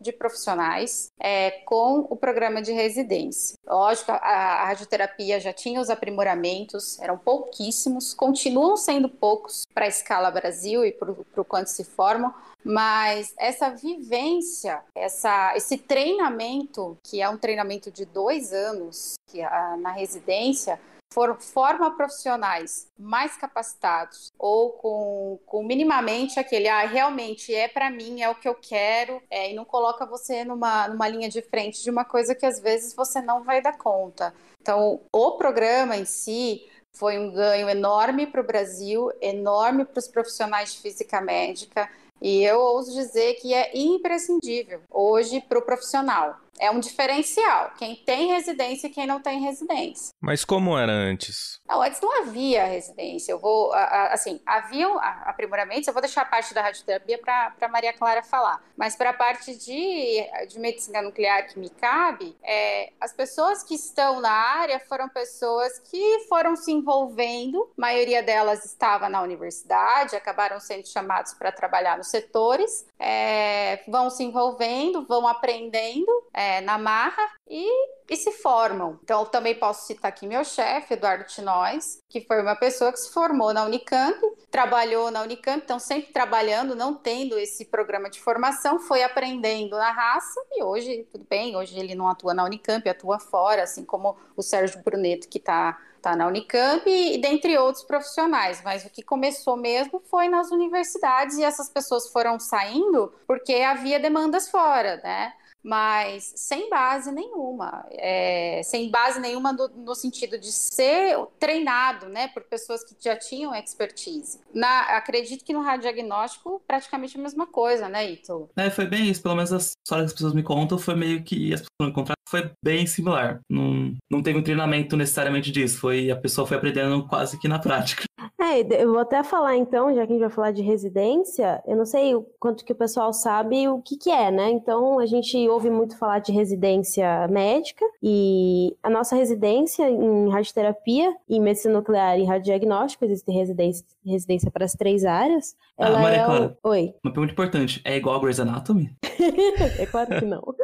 Speaker 1: de profissionais é, com o programa de residência. Lógico, a, a radioterapia já tinha os aprimoramentos, eram pouquíssimos, continuam sendo poucos para a escala Brasil e para o quanto se formam, mas essa vivência, essa, esse treinamento, que é um treinamento de dois anos que, a, na residência, for, forma profissionais mais capacitados ou com, com minimamente aquele, ah, realmente é para mim, é o que eu quero, é, e não coloca você numa, numa linha de frente de uma coisa que às vezes você não vai dar conta. Então, o programa em si foi um ganho enorme para o Brasil, enorme para os profissionais de física médica, e eu ouso dizer que é imprescindível hoje para o profissional é um diferencial. Quem tem residência e quem não tem residência.
Speaker 2: Mas como era antes?
Speaker 1: Não, antes não havia residência. Eu vou, assim, haviam aprimoramentos. Eu vou deixar a parte da radioterapia para Maria Clara falar. Mas para a parte de, de medicina nuclear que me cabe, é, as pessoas que estão na área foram pessoas que foram se envolvendo. A maioria delas estava na universidade, acabaram sendo chamados para trabalhar nos setores, é, vão se envolvendo, vão aprendendo. É, na marra e, e se formam. Então, também posso citar aqui meu chefe, Eduardo Tinóis, que foi uma pessoa que se formou na Unicamp, trabalhou na Unicamp, então sempre trabalhando, não tendo esse programa de formação, foi aprendendo na raça e hoje, tudo bem, hoje ele não atua na Unicamp, atua fora, assim como o Sérgio Bruneto, que está tá na Unicamp e, e dentre outros profissionais, mas o que começou mesmo foi nas universidades e essas pessoas foram saindo porque havia demandas fora, né? Mas sem base nenhuma, é, sem base nenhuma no, no, sentido de ser treinado, né, por pessoas que já tinham expertise. Na, acredito que no radiodiagnóstico praticamente a mesma coisa, né, Ito?
Speaker 3: É, foi bem isso, pelo menos as histórias que as pessoas me contam foi meio que as pessoas me contaram foi bem similar. Não, não teve um treinamento necessariamente disso, foi a pessoa foi aprendendo quase que na prática.
Speaker 4: É, eu vou até falar então, já que a gente vai falar de residência, eu não sei o quanto que o pessoal sabe o que que é, né? Então a gente ouve muito falar de residência médica e a nossa residência em radioterapia e medicina nuclear e radiodiagnóstico, existe residência, residência para as três áreas.
Speaker 3: Ah, Ela Maria
Speaker 4: é
Speaker 3: Clara,
Speaker 4: Oi.
Speaker 3: Uma pergunta importante, é igual a Grey's Anatomy?
Speaker 4: é claro que não.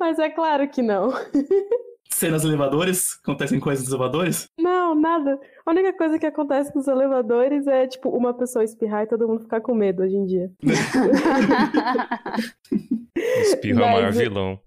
Speaker 4: Mas é claro que não.
Speaker 3: Cenas elevadores? Acontecem coisas nos elevadores?
Speaker 4: Não, nada. A única coisa que acontece nos elevadores é, tipo, uma pessoa espirrar e todo mundo ficar com medo hoje em dia.
Speaker 2: Espirra é o maior vilão.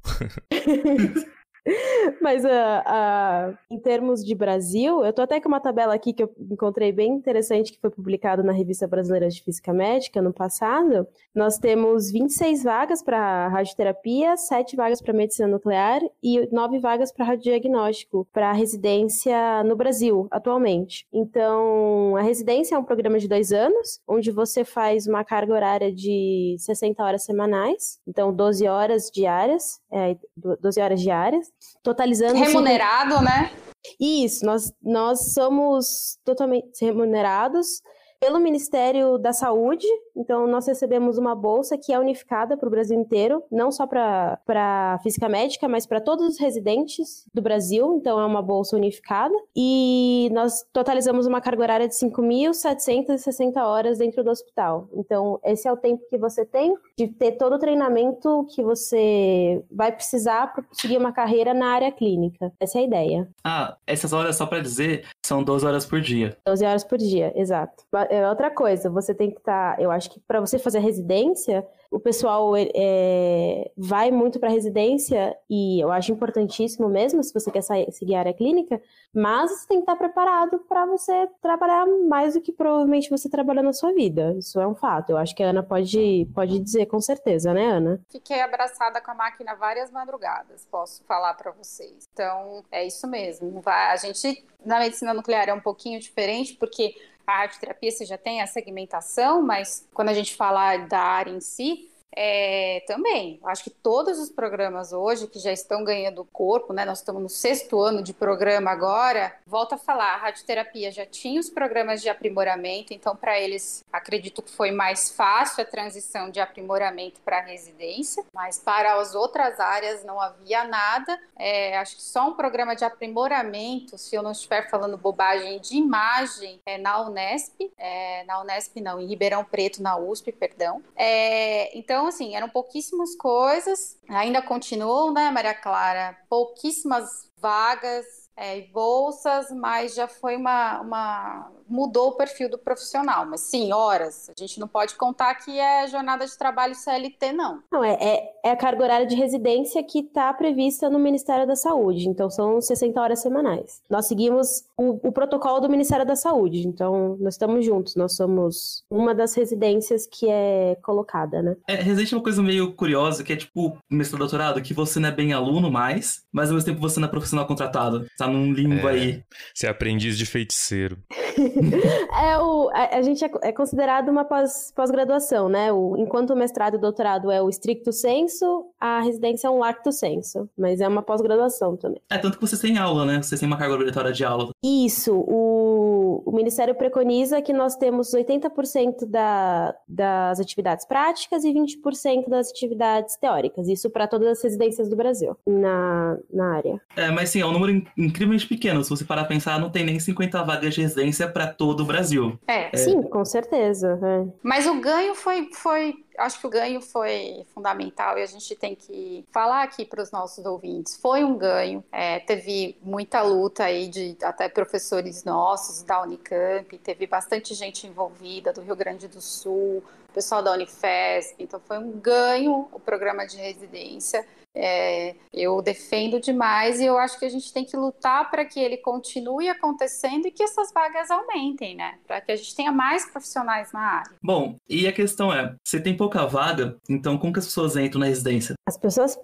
Speaker 4: Mas uh, uh, em termos de Brasil, eu tô até com uma tabela aqui que eu encontrei bem interessante, que foi publicada na Revista Brasileira de Física Médica no passado. Nós temos 26 vagas para radioterapia, 7 vagas para medicina nuclear e 9 vagas para radiodiagnóstico, para residência no Brasil, atualmente. Então, a residência é um programa de dois anos, onde você faz uma carga horária de 60 horas semanais, então 12 horas diárias, é, 12 horas diárias totalizando.
Speaker 1: Remunerado, né?
Speaker 4: Isso, nós, nós somos totalmente remunerados. Pelo Ministério da Saúde. Então, nós recebemos uma bolsa que é unificada para o Brasil inteiro, não só para física médica, mas para todos os residentes do Brasil. Então, é uma bolsa unificada. E nós totalizamos uma carga horária de 5.760 horas dentro do hospital. Então, esse é o tempo que você tem de ter todo o treinamento que você vai precisar para seguir uma carreira na área clínica. Essa é a ideia.
Speaker 3: Ah, essas horas, só para dizer, são 12 horas por dia.
Speaker 4: 12 horas por dia, exato. É outra coisa, você tem que estar. Tá, eu acho que para você fazer residência, o pessoal é, vai muito para residência e eu acho importantíssimo mesmo se você quer sair, seguir a área clínica, mas você tem que estar preparado para você trabalhar mais do que provavelmente você trabalha na sua vida. Isso é um fato. Eu acho que a Ana pode, pode dizer com certeza, né, Ana?
Speaker 1: Fiquei abraçada com a máquina várias madrugadas, posso falar para vocês. Então, é isso mesmo. A gente na medicina nuclear é um pouquinho diferente porque a radioterapia você já tem a segmentação, mas quando a gente fala da área em si, é, também, acho que todos os programas hoje que já estão ganhando corpo, né? Nós estamos no sexto ano de programa agora. Volto a falar, a radioterapia já tinha os programas de aprimoramento, então para eles acredito que foi mais fácil a transição de aprimoramento para residência, mas para as outras áreas não havia nada. É, acho que só um programa de aprimoramento, se eu não estiver falando bobagem, de imagem é, na Unesp, é, na Unesp não, em Ribeirão Preto, na USP, perdão. É, então então, assim, eram pouquíssimas coisas, ainda continuam, né, Maria Clara? Pouquíssimas vagas, é, bolsas, mas já foi uma, uma. Mudou o perfil do profissional. Mas sim, horas. A gente não pode contar que é jornada de trabalho CLT, não.
Speaker 4: Não, é, é, é a carga horária de residência que está prevista no Ministério da Saúde. Então, são 60 horas semanais. Nós seguimos o, o protocolo do Ministério da Saúde. Então, nós estamos juntos. Nós somos uma das residências que é colocada, né?
Speaker 3: É, residência é uma coisa meio curiosa, que é tipo mestrado doutorado, que você não é bem aluno mais, mas ao mesmo tempo você não é profissional contratado. Sabe? num limbo é, aí.
Speaker 2: Você é aprendiz de feiticeiro.
Speaker 4: é o, a, a gente é, é, considerado uma pós-graduação, pós né? O, enquanto o mestrado e doutorado é o stricto senso, a residência é um lacto senso, mas é uma pós-graduação também.
Speaker 3: É, tanto que vocês têm aula, né? Vocês têm uma carga obrigatória de aula.
Speaker 4: Isso, o, o Ministério preconiza que nós temos 80% da, das atividades práticas e 20% das atividades teóricas, isso para todas as residências do Brasil, na, na área.
Speaker 3: É, mas sim, é um número incrivelmente pequeno, se você parar a pensar, não tem nem 50 vagas de residência para todo o Brasil.
Speaker 1: É.
Speaker 4: é. Sim, com certeza. É.
Speaker 1: Mas o ganho foi, foi acho que o ganho foi fundamental e a gente tem que falar aqui para os nossos ouvintes. Foi um ganho, é, teve muita luta aí de até professores nossos da Unicamp, teve bastante gente envolvida do Rio Grande do Sul, pessoal da Unifesp, então foi um ganho o programa de residência. É, eu defendo demais e eu acho que a gente tem que lutar para que ele continue acontecendo e que essas vagas aumentem, né? Para que a gente tenha mais profissionais na área.
Speaker 3: Bom, e a questão é: você tem pouca vaga, então como que as pessoas entram na residência?
Speaker 4: As pessoas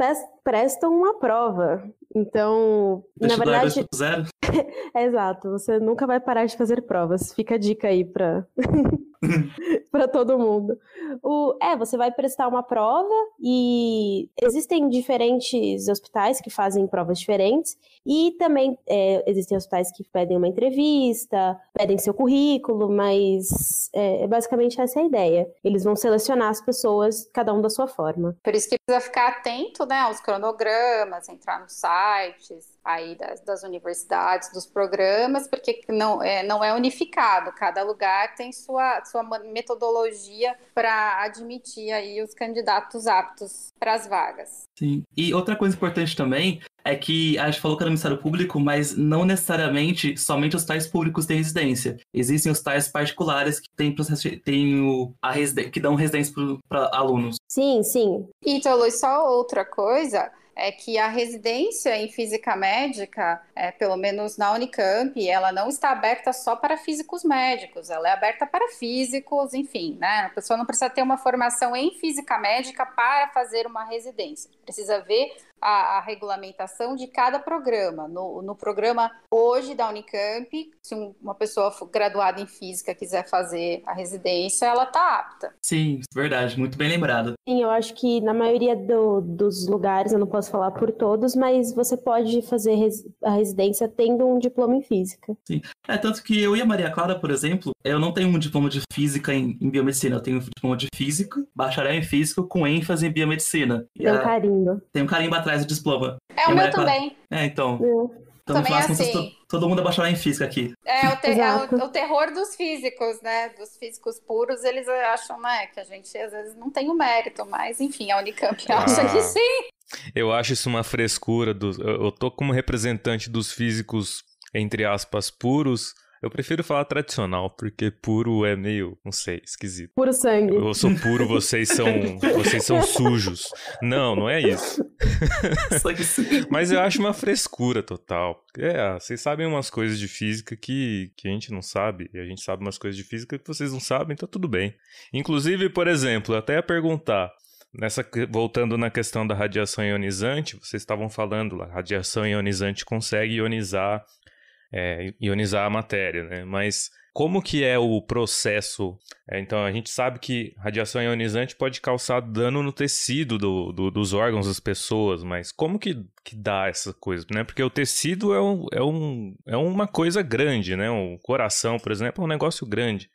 Speaker 4: prestam uma prova. Então, na verdade.
Speaker 3: Zero.
Speaker 4: é, exato, você nunca vai parar de fazer provas. Fica a dica aí para para todo mundo. O, é, você vai prestar uma prova e existem diferentes hospitais que fazem provas diferentes e também é, existem hospitais que pedem uma entrevista, pedem seu currículo, mas é, é, basicamente essa é a ideia. Eles vão selecionar as pessoas, cada um da sua forma.
Speaker 1: Por isso que precisa ficar atento, né, aos cronogramas, entrar nos sites, aí das, das, universidades, dos programas, porque não é, não é unificado, cada lugar tem sua, sua metodologia para admitir aí os candidatos aptos para as vagas.
Speaker 3: Sim, e outra coisa importante também é que a gente falou que era Ministério Público, mas não necessariamente somente os tais públicos têm residência. Existem os tais particulares que têm, têm o, a que dão residência para alunos.
Speaker 4: Sim, sim.
Speaker 1: E, Tolu, só outra coisa é que a residência em física médica, é, pelo menos na Unicamp, ela não está aberta só para físicos médicos, ela é aberta para físicos, enfim, né? A pessoa não precisa ter uma formação em física médica para fazer uma residência. Precisa ver a, a regulamentação de cada programa. No, no, programa hoje da Unicamp, se uma pessoa graduada em física quiser fazer a residência, ela está apta.
Speaker 3: Sim, verdade, muito bem lembrado.
Speaker 4: Sim, eu acho que na maioria do, dos lugares, eu não posso falar por todos, mas você pode fazer a residência tendo um diploma em física.
Speaker 3: Sim, é tanto que eu e a Maria Clara, por exemplo, eu não tenho um diploma de física em, em biomedicina, eu tenho um diploma de física, bacharel em física com ênfase em biomedicina.
Speaker 4: Tem um carimbo.
Speaker 3: Tem um carimbo atrás do diploma.
Speaker 1: É o meu também.
Speaker 3: É, então. É. Então,
Speaker 1: Também é assim.
Speaker 3: todo, todo mundo é bacharel em física aqui.
Speaker 1: É o, te, é o, o, terror dos físicos, né? Dos físicos puros, eles acham, né, que a gente às vezes não tem o mérito, mas enfim, a Unicamp ah, acha que sim.
Speaker 2: Eu acho isso uma frescura. Do, eu tô como representante dos físicos, entre aspas, puros, eu prefiro falar tradicional, porque puro é meio, não sei, esquisito.
Speaker 4: Puro sangue.
Speaker 2: Eu sou puro, vocês são, vocês são sujos. Não, não é isso. Mas eu acho uma frescura total. É, vocês sabem umas coisas de física que, que a gente não sabe, e a gente sabe umas coisas de física que vocês não sabem, então tudo bem. Inclusive, por exemplo, até ia perguntar, Nessa, voltando na questão da radiação ionizante, vocês estavam falando, a radiação ionizante consegue ionizar é, ionizar a matéria, né? Mas como que é o processo? É, então, a gente sabe que radiação ionizante pode causar dano no tecido do, do, dos órgãos das pessoas, mas como que, que dá essa coisa? Né? Porque o tecido é, um, é, um, é uma coisa grande, né? O coração, por exemplo, é um negócio grande.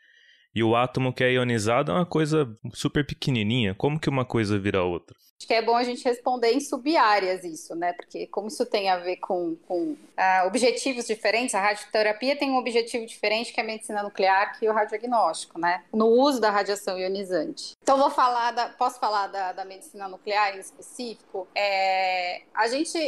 Speaker 2: E o átomo que é ionizado é uma coisa super pequenininha. Como que uma coisa vira outra?
Speaker 1: Acho que é bom a gente responder em sub-áreas isso, né? Porque como isso tem a ver com, com uh, objetivos diferentes, a radioterapia tem um objetivo diferente que a medicina nuclear que o radiodiagnóstico, né? No uso da radiação ionizante. Então vou falar da, posso falar da, da medicina nuclear em específico? É, a gente,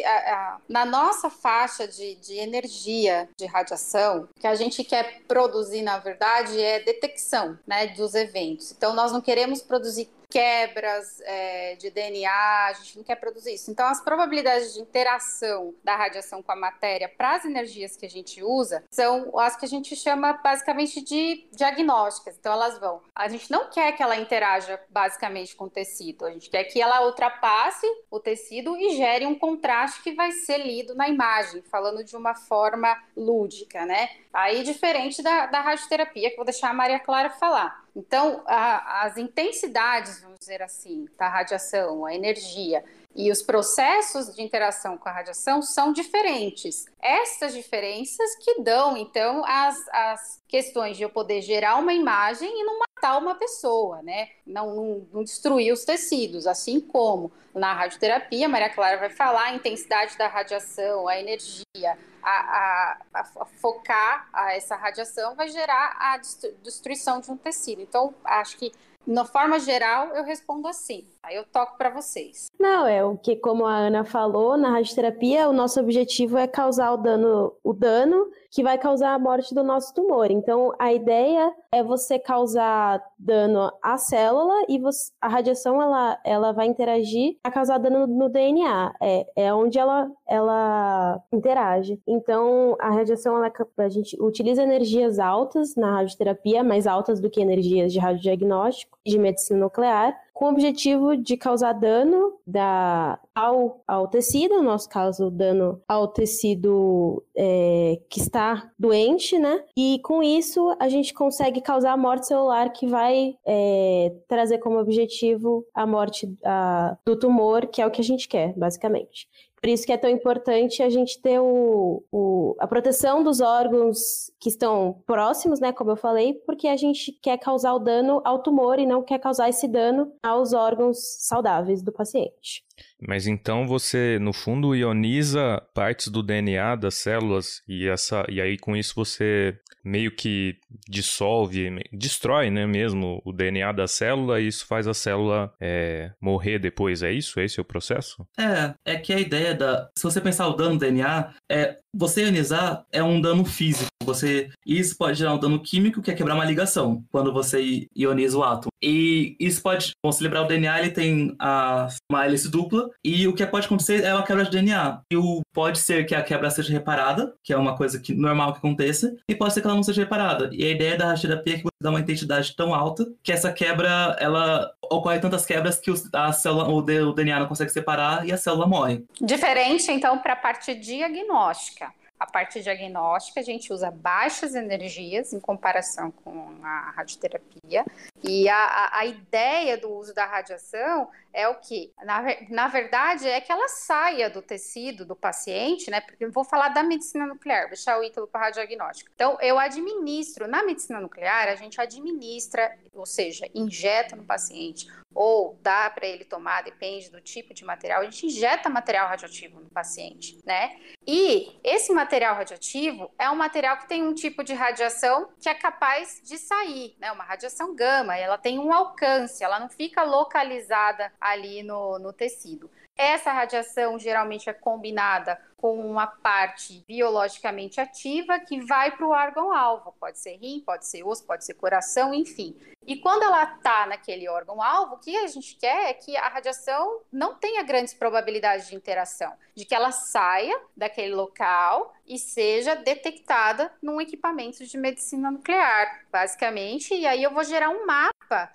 Speaker 1: na nossa faixa de, de energia de radiação, que a gente quer produzir, na verdade, é detecção, né, dos eventos. Então nós não queremos produzir quebras é, de DNA, a gente não quer produzir isso. Então, as probabilidades de interação da radiação com a matéria para as energias que a gente usa são as que a gente chama basicamente de diagnósticas. Então, elas vão. A gente não quer que ela interaja basicamente com o tecido, a gente quer que ela ultrapasse o tecido e gere um contraste que vai ser lido na imagem, falando de uma forma lúdica, né? Aí, diferente da, da radioterapia, que vou deixar a Maria Clara falar. Então, a, as intensidades, vamos dizer assim, da radiação, a energia e os processos de interação com a radiação são diferentes. Essas diferenças que dão, então, as, as questões de eu poder gerar uma imagem e não matar uma pessoa, né? Não, não, não destruir os tecidos, assim como na radioterapia, Maria Clara vai falar a intensidade da radiação, a energia, a, a, a, focar a essa radiação vai gerar a destruição de um tecido. Então, acho que, na forma geral, eu respondo assim. Aí eu toco para vocês.
Speaker 4: Não, é o que, como a Ana falou, na radioterapia, o nosso objetivo é causar o dano, o dano que vai causar a morte do nosso tumor. Então, a ideia é você causar dano à célula e você, a radiação ela, ela vai interagir a causar dano no DNA. É, é onde ela, ela interage. Então, a radiação, ela, a gente utiliza energias altas na radioterapia, mais altas do que energias de radiodiagnóstico, de medicina nuclear, com o objetivo de causar dano da, ao, ao tecido, no nosso caso, dano ao tecido é, que está doente, né? E com isso a gente consegue causar a morte celular que vai é, trazer como objetivo a morte a, do tumor, que é o que a gente quer, basicamente. Por isso que é tão importante a gente ter o, o, a proteção dos órgãos que estão próximos, né, como eu falei, porque a gente quer causar o dano ao tumor e não quer causar esse dano aos órgãos saudáveis do paciente.
Speaker 2: Mas então você, no fundo, ioniza partes do DNA das células e, essa, e aí com isso você meio que dissolve, destrói né, mesmo o DNA da célula e isso faz a célula é, morrer depois, é isso? Esse é o processo?
Speaker 3: É, é que a ideia da... Se você pensar o dano do DNA, é, você ionizar é um dano físico. Você, isso pode gerar um dano químico, que é quebrar uma ligação, quando você ioniza o átomo. E isso pode, bom, se lembrar, o DNA ele tem a, uma hélice dupla, e o que pode acontecer é uma quebra de DNA. E o, pode ser que a quebra seja reparada, que é uma coisa que, normal que aconteça, e pode ser que ela não seja reparada. E a ideia da radioterapia é que dá uma intensidade tão alta que essa quebra, ela ocorre tantas quebras que a célula, o DNA não consegue separar e a célula morre.
Speaker 1: Diferente, então, para a parte diagnóstica. A parte diagnóstica, a gente usa baixas energias em comparação com a radioterapia. E a, a, ideia do uso da radiação é o que? Na, na verdade, é que ela saia do tecido do paciente, né? Porque eu vou falar da medicina nuclear, deixar o Ítalo para radiodiagnóstico. Então, eu administro, na medicina nuclear, a gente administra, ou seja, injeta no paciente ou dá para ele tomar, depende do tipo de material, a gente injeta material radioativo no paciente, né? E esse material radioativo é um material que tem um tipo de radiação que é capaz de sair, né? Uma radiação gama, ela tem um alcance, ela não fica localizada ali no, no tecido. Essa radiação geralmente é combinada com uma parte biologicamente ativa que vai para o órgão-alvo. Pode ser rim, pode ser osso, pode ser coração, enfim. E quando ela está naquele órgão-alvo, o que a gente quer é que a radiação não tenha grandes probabilidades de interação, de que ela saia daquele local e seja detectada num equipamento de medicina nuclear, basicamente. E aí eu vou gerar um mapa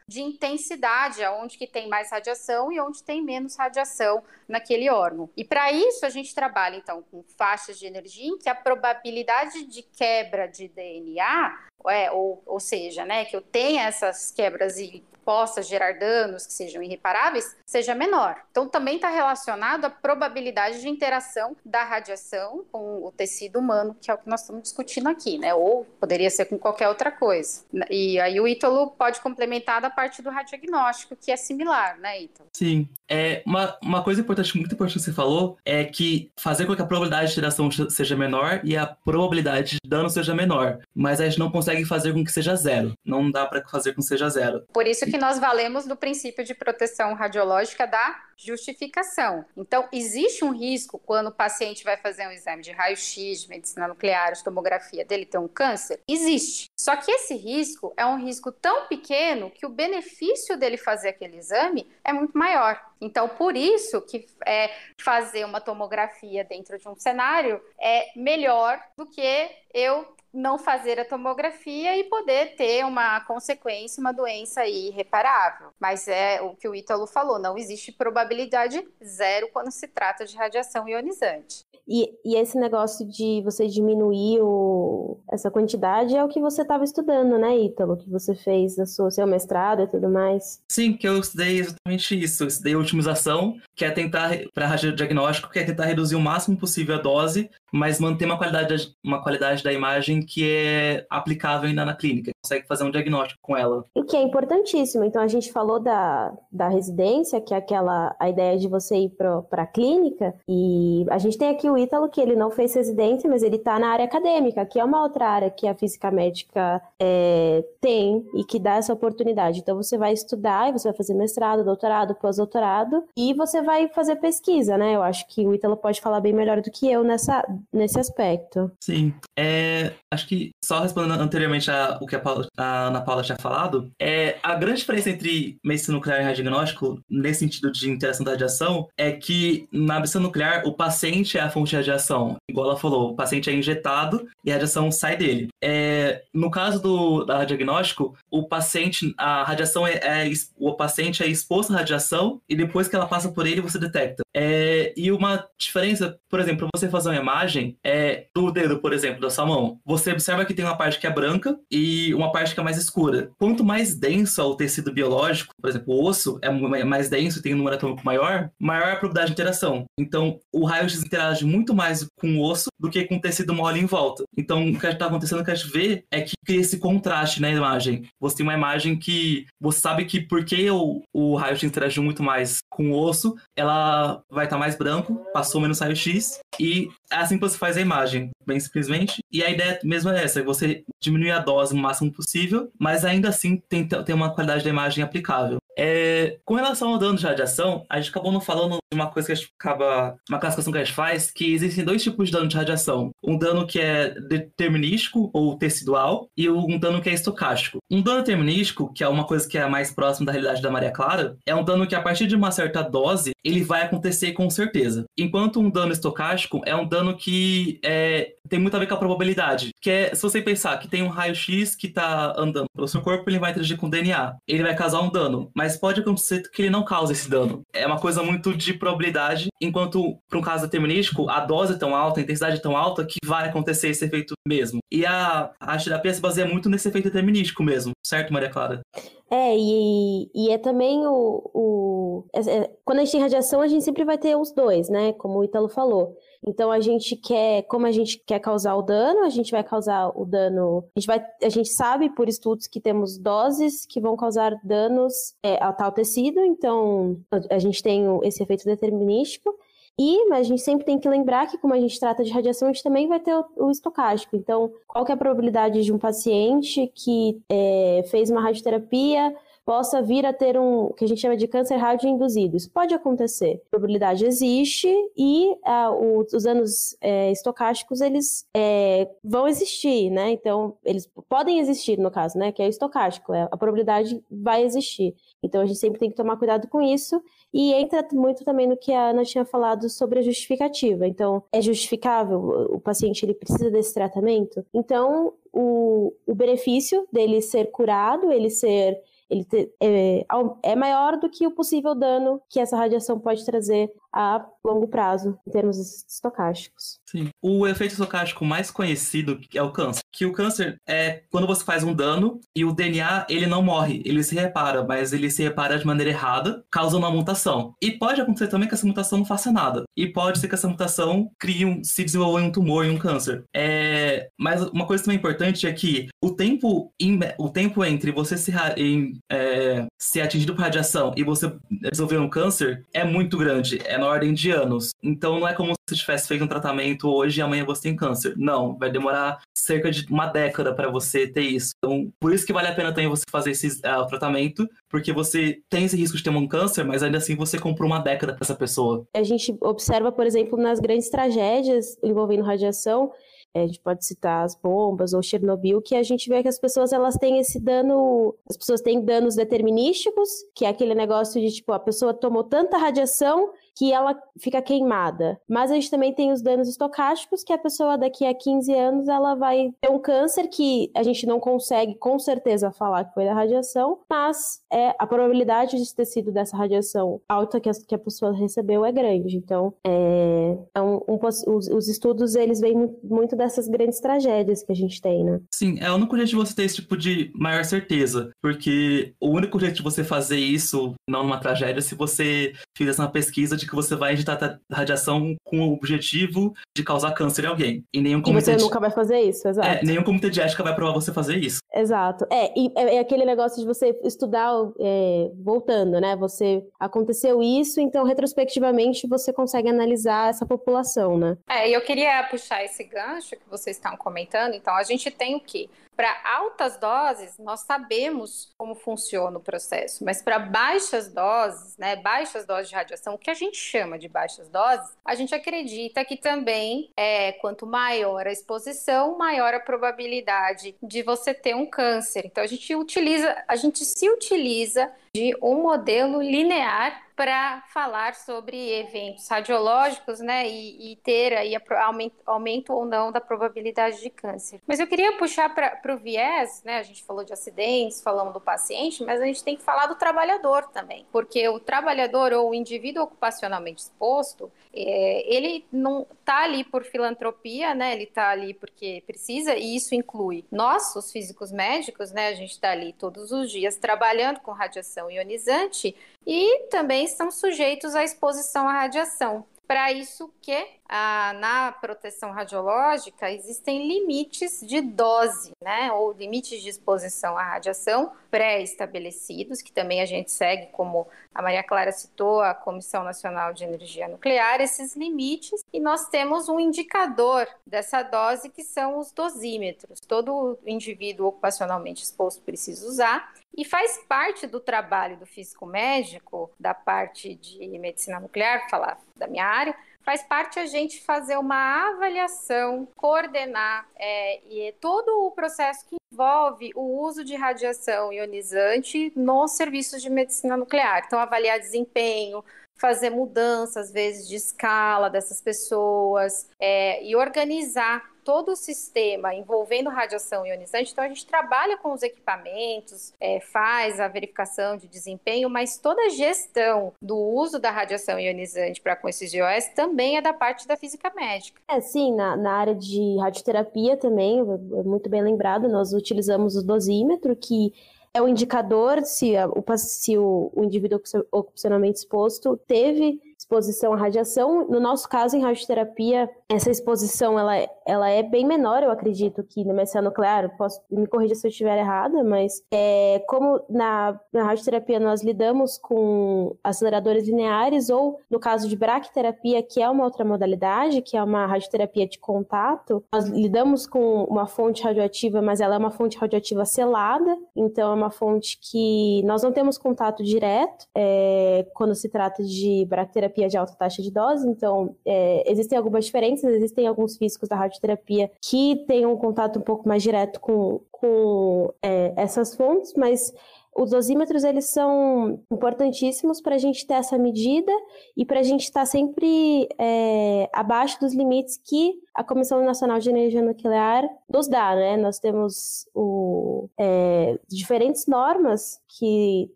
Speaker 1: de intensidade, aonde que tem mais radiação e onde tem menos radiação naquele órgão. E para isso a gente trabalha então com faixas de energia em que a probabilidade de quebra de DNA é, ou, ou seja, né, que eu tenha essas quebras e possa gerar danos que sejam irreparáveis, seja menor. Então, também está relacionado à probabilidade de interação da radiação com o tecido humano, que é o que nós estamos discutindo aqui, né? Ou poderia ser com qualquer outra coisa. E aí o Ítalo pode complementar da parte do radiodiagnóstico, que é similar, né, Ítalo?
Speaker 3: Sim. É, uma, uma coisa importante, muito importante que você falou, é que fazer com que a probabilidade de interação seja menor e a probabilidade de dano seja menor. Mas a gente não consegue fazer com que seja zero. Não dá para fazer com que seja zero.
Speaker 1: Por isso que que nós valemos do princípio de proteção radiológica da justificação. Então, existe um risco quando o paciente vai fazer um exame de raio-x, de medicina nuclear, de tomografia, dele ter um câncer? Existe. Só que esse risco é um risco tão pequeno que o benefício dele fazer aquele exame é muito maior. Então, por isso que é, fazer uma tomografia dentro de um cenário é melhor do que eu não fazer a tomografia e poder ter uma consequência, uma doença irreparável. Mas é o que o Ítalo falou, não existe probabilidade zero quando se trata de radiação ionizante.
Speaker 4: E, e esse negócio de você diminuir o, essa quantidade é o que você estava estudando, né, Ítalo? Que você fez o seu mestrado e tudo mais.
Speaker 3: Sim, que eu estudei exatamente isso. Eu estudei otimização, que é tentar, para radiodiagnóstico, que é tentar reduzir o máximo possível a dose, mas manter uma qualidade, uma qualidade da imagem que é aplicável ainda na clínica. Consegue fazer um diagnóstico com ela.
Speaker 4: O que é importantíssimo. Então, a gente falou da, da residência, que é aquela a ideia de você ir para a clínica, e a gente tem aqui o Ítalo, que ele não fez residência, mas ele está na área acadêmica, que é uma outra área que a física médica é, tem e que dá essa oportunidade. Então, você vai estudar e você vai fazer mestrado, doutorado, pós-doutorado, e você vai fazer pesquisa, né? Eu acho que o Ítalo pode falar bem melhor do que eu nessa, nesse aspecto.
Speaker 3: Sim. É, acho que só respondendo anteriormente a, o que a, Paula, a Ana Paula tinha falado, é, a grande diferença entre medicina nuclear e radiodiagnóstico, nesse sentido de interação da radiação, é que na medicina nuclear o paciente é a fonte de radiação. Igual ela falou, o paciente é injetado e a radiação sai dele. É, no caso do da diagnóstico, o paciente, a radiação é, é, o paciente é exposto à radiação e depois que ela passa por ele você detecta. É, e uma diferença, por exemplo, você fazer uma imagem é do dedo, por exemplo, da sua mão, você observa que tem uma parte que é branca e uma parte que é mais escura. Quanto mais denso é o tecido biológico, por exemplo, o osso é mais denso e tem um número atômico maior, maior é a probabilidade de interação. Então, o raio-x interage muito mais com o osso do que com tecido mole em volta. Então, o que está acontecendo, o que a gente vê é que cria esse contraste na imagem. Você tem uma imagem que você sabe que porque o, o raio-x interagiu muito mais com o osso, ela vai estar tá mais branco, passou menos raio-x, e é assim você faz a imagem, bem simplesmente. E a ideia mesmo é essa, você diminuir a dose o máximo possível, mas ainda assim tem, tem uma qualidade da imagem aplicável. É, com relação ao dano de radiação, a gente acabou não falando de uma coisa que a gente acaba. Uma classificação que a gente faz, que existem dois tipos de dano de radiação. Um dano que é determinístico ou tecidual, e um dano que é estocástico. Um dano determinístico, que é uma coisa que é mais próxima da realidade da Maria Clara, é um dano que a partir de uma certa dose ele vai acontecer com certeza. Enquanto um dano estocástico é um dano que é, tem muito a ver com a probabilidade. Que é, se você pensar que tem um raio-x que está andando pelo seu corpo, ele vai interagir com o DNA. Ele vai causar um dano, mas pode acontecer que ele não cause esse dano. É uma coisa muito de probabilidade, enquanto para um caso determinístico, a dose é tão alta, a intensidade é tão alta que vai acontecer esse efeito mesmo. E a, a terapia se baseia muito nesse efeito determinístico mesmo, certo, Maria Clara?
Speaker 4: É, e, e é também o. o é, é, quando a gente tem radiação, a gente sempre vai ter os dois, né? Como o Ítalo falou. Então a gente quer, como a gente quer causar o dano, a gente vai causar o dano. A gente, vai, a gente sabe por estudos que temos doses que vão causar danos é, a tal tecido, então a gente tem esse efeito determinístico. E mas a gente sempre tem que lembrar que, como a gente trata de radiação, a gente também vai ter o, o estocástico. Então, qual que é a probabilidade de um paciente que é, fez uma radioterapia possa vir a ter um que a gente chama de câncer radioinduzido. Isso pode acontecer. A probabilidade existe e ah, o, os danos é, estocásticos eles é, vão existir, né? Então eles podem existir no caso, né? Que é estocástico, é, a probabilidade vai existir. Então a gente sempre tem que tomar cuidado com isso e entra muito também no que a Ana tinha falado sobre a justificativa. Então é justificável o paciente ele precisa desse tratamento. Então o, o benefício dele ser curado, ele ser ele te, é, é maior do que o possível dano que essa radiação pode trazer a longo prazo, em termos estocásticos.
Speaker 3: Sim. O efeito estocástico mais conhecido é o câncer. Que o câncer é quando você faz um dano e o DNA ele não morre, ele se repara, mas ele se repara de maneira errada, causando uma mutação. E pode acontecer também que essa mutação não faça nada. E pode ser que essa mutação crie um, se desenvolva em um tumor, em um câncer. É... Mas uma coisa também importante é que o tempo, o tempo entre você se, em, é, ser atingido por radiação e você desenvolver um câncer é muito grande. É na ordem de anos. Então não é como se tivesse feito um tratamento hoje e amanhã você tem câncer. Não, vai demorar cerca de uma década para você ter isso. Então, por isso que vale a pena também você fazer esse uh, tratamento, porque você tem esse risco de ter um câncer, mas ainda assim você comprou uma década para essa pessoa.
Speaker 4: A gente observa, por exemplo, nas grandes tragédias envolvendo radiação, é, a gente pode citar as bombas ou Chernobyl, que a gente vê que as pessoas elas têm esse dano, as pessoas têm danos determinísticos, que é aquele negócio de tipo a pessoa tomou tanta radiação que ela fica queimada. Mas a gente também tem os danos estocásticos, que a pessoa daqui a 15 anos ela vai ter um câncer que a gente não consegue com certeza falar que foi da radiação, mas é a probabilidade de ter sido dessa radiação alta que a, que a pessoa recebeu é grande. Então, é, é um, um, os, os, estudos eles vêm muito dessas grandes tragédias que a gente tem, né?
Speaker 3: Sim, é o único jeito de você ter esse tipo de maior certeza, porque o único jeito de você fazer isso não numa tragédia é se você fizesse uma pesquisa de que você vai injetar radiação com o objetivo de causar câncer em alguém. E nenhum comitê.
Speaker 4: E você nunca vai fazer isso, exato.
Speaker 3: É, nenhum comitê de ética vai provar você fazer isso.
Speaker 4: Exato. É, e é, é aquele negócio de você estudar, é, voltando, né? Você aconteceu isso, então retrospectivamente você consegue analisar essa população, né?
Speaker 1: É, e eu queria puxar esse gancho que vocês estão comentando. Então, a gente tem o quê? Para altas doses, nós sabemos como funciona o processo, mas para baixas doses, né, baixas doses de radiação, o que a gente chama de baixas doses, a gente acredita que também, é, quanto maior a exposição, maior a probabilidade de você ter um câncer. Então a gente utiliza, a gente se utiliza de um modelo linear para falar sobre eventos radiológicos, né, e, e ter aí aumento, aumento, ou não da probabilidade de câncer. Mas eu queria puxar para o viés, né, a gente falou de acidentes, falamos do paciente, mas a gente tem que falar do trabalhador também, porque o trabalhador ou o indivíduo ocupacionalmente exposto, é, ele não está ali por filantropia, né, ele está ali porque precisa, e isso inclui nós, os físicos médicos, né, a gente está ali todos os dias trabalhando com radiação ionizante e também estão sujeitos à exposição à radiação. para isso que ah, na proteção radiológica existem limites de dose, né, ou limites de exposição à radiação pré-estabelecidos, que também a gente segue, como a Maria Clara citou, a Comissão Nacional de Energia Nuclear, esses limites, e nós temos um indicador dessa dose que são os dosímetros. Todo indivíduo ocupacionalmente exposto precisa usar, e faz parte do trabalho do físico médico, da parte de medicina nuclear, falar da minha área, faz parte a gente fazer uma avaliação, coordenar é, e todo o processo que envolve o uso de radiação ionizante nos serviços de medicina nuclear. Então, avaliar desempenho, fazer mudanças, às vezes, de escala dessas pessoas é, e organizar todo o sistema envolvendo radiação ionizante. Então, a gente trabalha com os equipamentos, é, faz a verificação de desempenho, mas toda a gestão do uso da radiação ionizante para com esses GOS também é da parte da física médica.
Speaker 4: É, sim, na, na área de radioterapia também, é muito bem lembrado, nós utilizamos o dosímetro, que é o indicador se, a, o, se o, o indivíduo ocupacionalmente exposto teve exposição à radiação. No nosso caso, em radioterapia, essa exposição ela, ela é bem menor, eu acredito, que na medicina nuclear. Posso me corrigir se eu estiver errada, mas é, como na, na radioterapia nós lidamos com aceleradores lineares, ou no caso de braquiterapia, que é uma outra modalidade, que é uma radioterapia de contato, nós lidamos com uma fonte radioativa, mas ela é uma fonte radioativa selada, então é uma fonte que nós não temos contato direto é, quando se trata de braquiterapia radioterapia de alta taxa de dose, então é, existem algumas diferenças, existem alguns físicos da radioterapia que têm um contato um pouco mais direto com, com é, essas fontes, mas os dosímetros eles são importantíssimos para a gente ter essa medida e para a gente estar tá sempre é, abaixo dos limites que a Comissão Nacional de Energia Nuclear nos dá, né? Nós temos o, é, diferentes normas que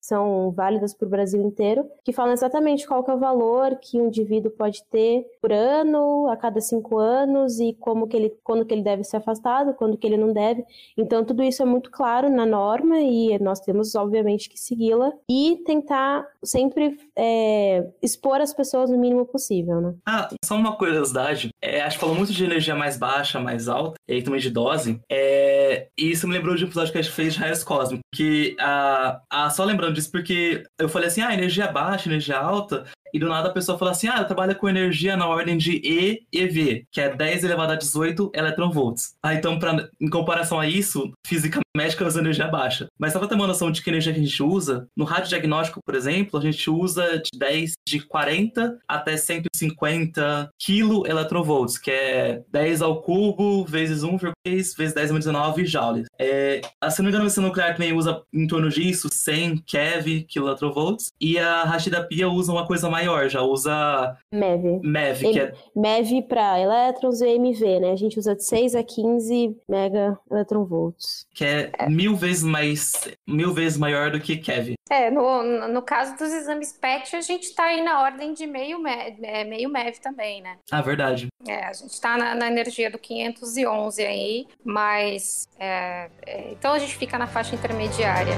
Speaker 4: são válidas para o Brasil inteiro, que falam exatamente qual é o valor que um indivíduo pode ter por ano, a cada cinco anos, e como que ele, quando que ele deve ser afastado, quando que ele não deve. Então, tudo isso é muito claro na norma e nós temos, obviamente, que segui-la e tentar sempre é, expor as pessoas o mínimo possível, né?
Speaker 3: Ah, só uma curiosidade. É, acho que falou muito de energia mais baixa, mais alta, e aí também de dose. É, e isso me lembrou de um episódio que a gente fez de raios cósmicos, que a, a, só lembrando disso porque eu falei assim, ah, energia baixa, energia alta, e do nada a pessoa fala assim: ah, eu trabalho com energia na ordem de E e V, que é 10 elevado a 18 eletronvolts. Ah, então, pra, em comparação a isso, física médica usa energia baixa. Mas só pra ter uma noção de que energia que a gente usa, no radiodiagnóstico, por exemplo, a gente usa de 10, de 40 até 150 kilo eletronvolts, que é 10 ao cubo vezes 1,6 vezes 10 a 19 joules. É, se não me engano, a medicina nuclear também usa em torno disso, 100 keV, kilovolts, e a radioterapia usa uma coisa maior, já usa
Speaker 4: MEV.
Speaker 3: MEV, que é...
Speaker 4: MEV para elétrons e MV, né? A gente usa de 6 a 15 mega eletronvolts.
Speaker 3: Que é, é, mil vezes mais mil vezes maior do que keV.
Speaker 1: É, no, no caso dos exames PET, a gente está aí na ordem de meio MEV, é, meio MEV também, né?
Speaker 3: Ah, verdade.
Speaker 1: É, a gente está na, na, energia do 511 aí, mas... É, é, então a gente fica na faixa intermediária.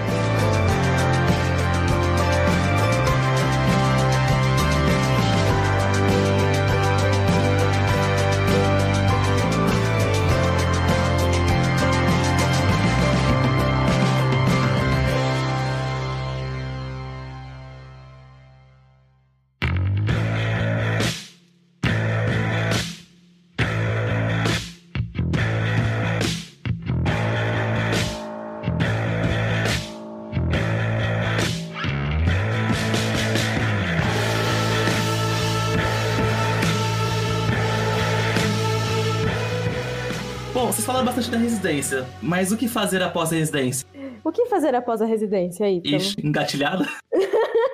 Speaker 3: Fala bastante da residência, mas o que fazer após a residência?
Speaker 4: O que fazer após a residência aí?
Speaker 3: Ixi, engatilhada?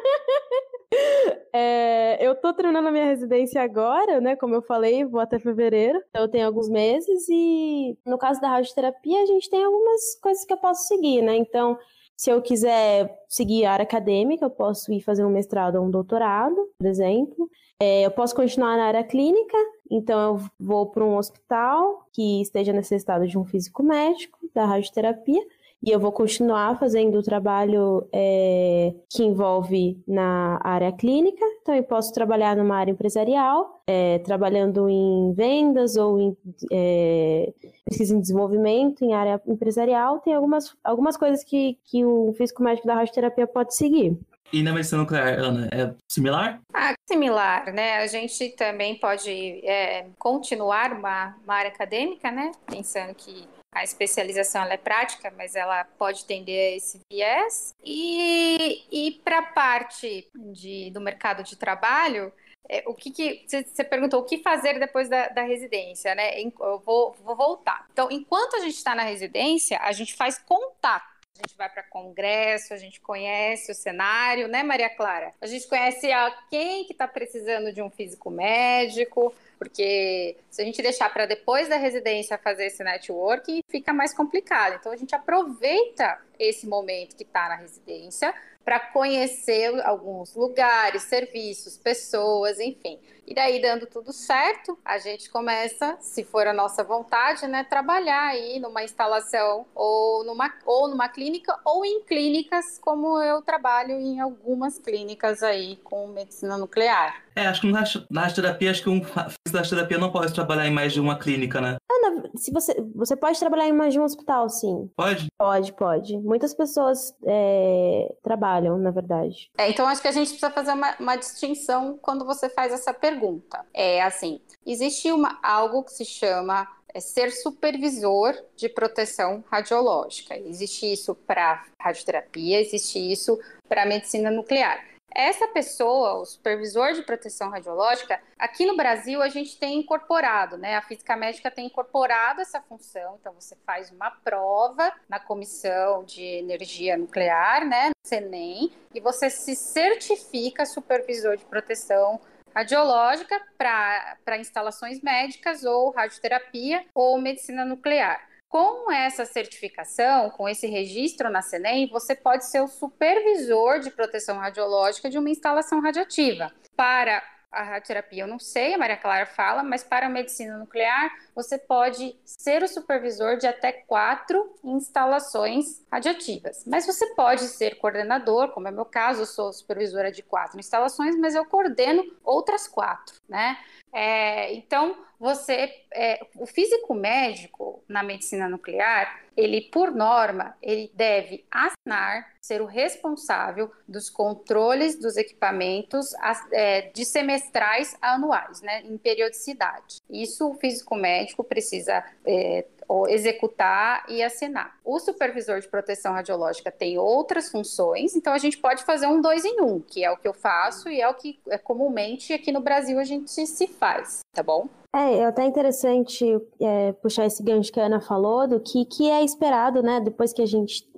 Speaker 4: É, eu tô terminando a minha residência agora, né? Como eu falei, vou até fevereiro. Então eu tenho alguns meses e no caso da radioterapia, a gente tem algumas coisas que eu posso seguir, né? Então, se eu quiser seguir a área acadêmica, eu posso ir fazer um mestrado ou um doutorado, por exemplo. É, eu posso continuar na área clínica, então, eu vou para um hospital que esteja necessitado de um físico médico, da radioterapia, e eu vou continuar fazendo o trabalho é, que envolve na área clínica. Então, eu posso trabalhar numa área empresarial, é, trabalhando em vendas ou em é, pesquisa em desenvolvimento em área empresarial. Tem algumas, algumas coisas que, que o físico médico da radioterapia pode seguir.
Speaker 3: E na medicina nuclear, Ana, é similar?
Speaker 1: Ah, similar, né? A gente também pode é, continuar uma, uma área acadêmica, né? Pensando que a especialização é prática, mas ela pode tender a esse viés. E, e para a parte de, do mercado de trabalho, é, o que, que você perguntou o que fazer depois da, da residência, né? Eu vou, vou voltar. Então, enquanto a gente está na residência, a gente faz contato a gente vai para congresso, a gente conhece o cenário, né, Maria Clara? A gente conhece a quem que está precisando de um físico médico, porque se a gente deixar para depois da residência fazer esse networking, fica mais complicado. Então a gente aproveita esse momento que está na residência para conhecer alguns lugares, serviços, pessoas, enfim. E daí, dando tudo certo, a gente começa, se for a nossa vontade, né, trabalhar aí numa instalação ou numa, ou numa clínica ou em clínicas, como eu trabalho em algumas clínicas aí com medicina nuclear.
Speaker 3: É, acho que na, na terapia, acho que um da terapia não pode trabalhar em mais de uma clínica, né?
Speaker 4: Se você, você pode trabalhar em mais de um hospital, sim.
Speaker 3: Pode?
Speaker 4: Pode, pode. Muitas pessoas é, trabalham, na verdade.
Speaker 1: É, então acho que a gente precisa fazer uma, uma distinção quando você faz essa pergunta. É assim, existe uma, algo que se chama é ser supervisor de proteção radiológica. Existe isso para radioterapia, existe isso para medicina nuclear. Essa pessoa, o supervisor de proteção radiológica, aqui no Brasil a gente tem incorporado, né? A física médica tem incorporado essa função, então você faz uma prova na comissão de energia nuclear, né? CENEM, e você se certifica supervisor de proteção radiológica para instalações médicas ou radioterapia ou medicina nuclear. Com essa certificação, com esse registro na CENEM, você pode ser o supervisor de proteção radiológica de uma instalação radiativa. Para a radioterapia, eu não sei, a Maria Clara fala, mas para a medicina nuclear, você pode ser o supervisor de até quatro instalações radiativas. Mas você pode ser coordenador, como é meu caso, eu sou supervisora de quatro instalações, mas eu coordeno outras quatro, né? É, então, você, é, o físico médico na medicina nuclear, ele, por norma, ele deve assinar, ser o responsável dos controles dos equipamentos é, de semestrais a anuais, né, em periodicidade. Isso o físico médico precisa é, executar e assinar. O supervisor de proteção radiológica tem outras funções, então a gente pode fazer um dois em um, que é o que eu faço e é o que é comumente aqui no Brasil a gente se faz, tá bom?
Speaker 4: É, é até interessante é, puxar esse gancho que a Ana falou, do que, que é esperado, né, depois que a gente,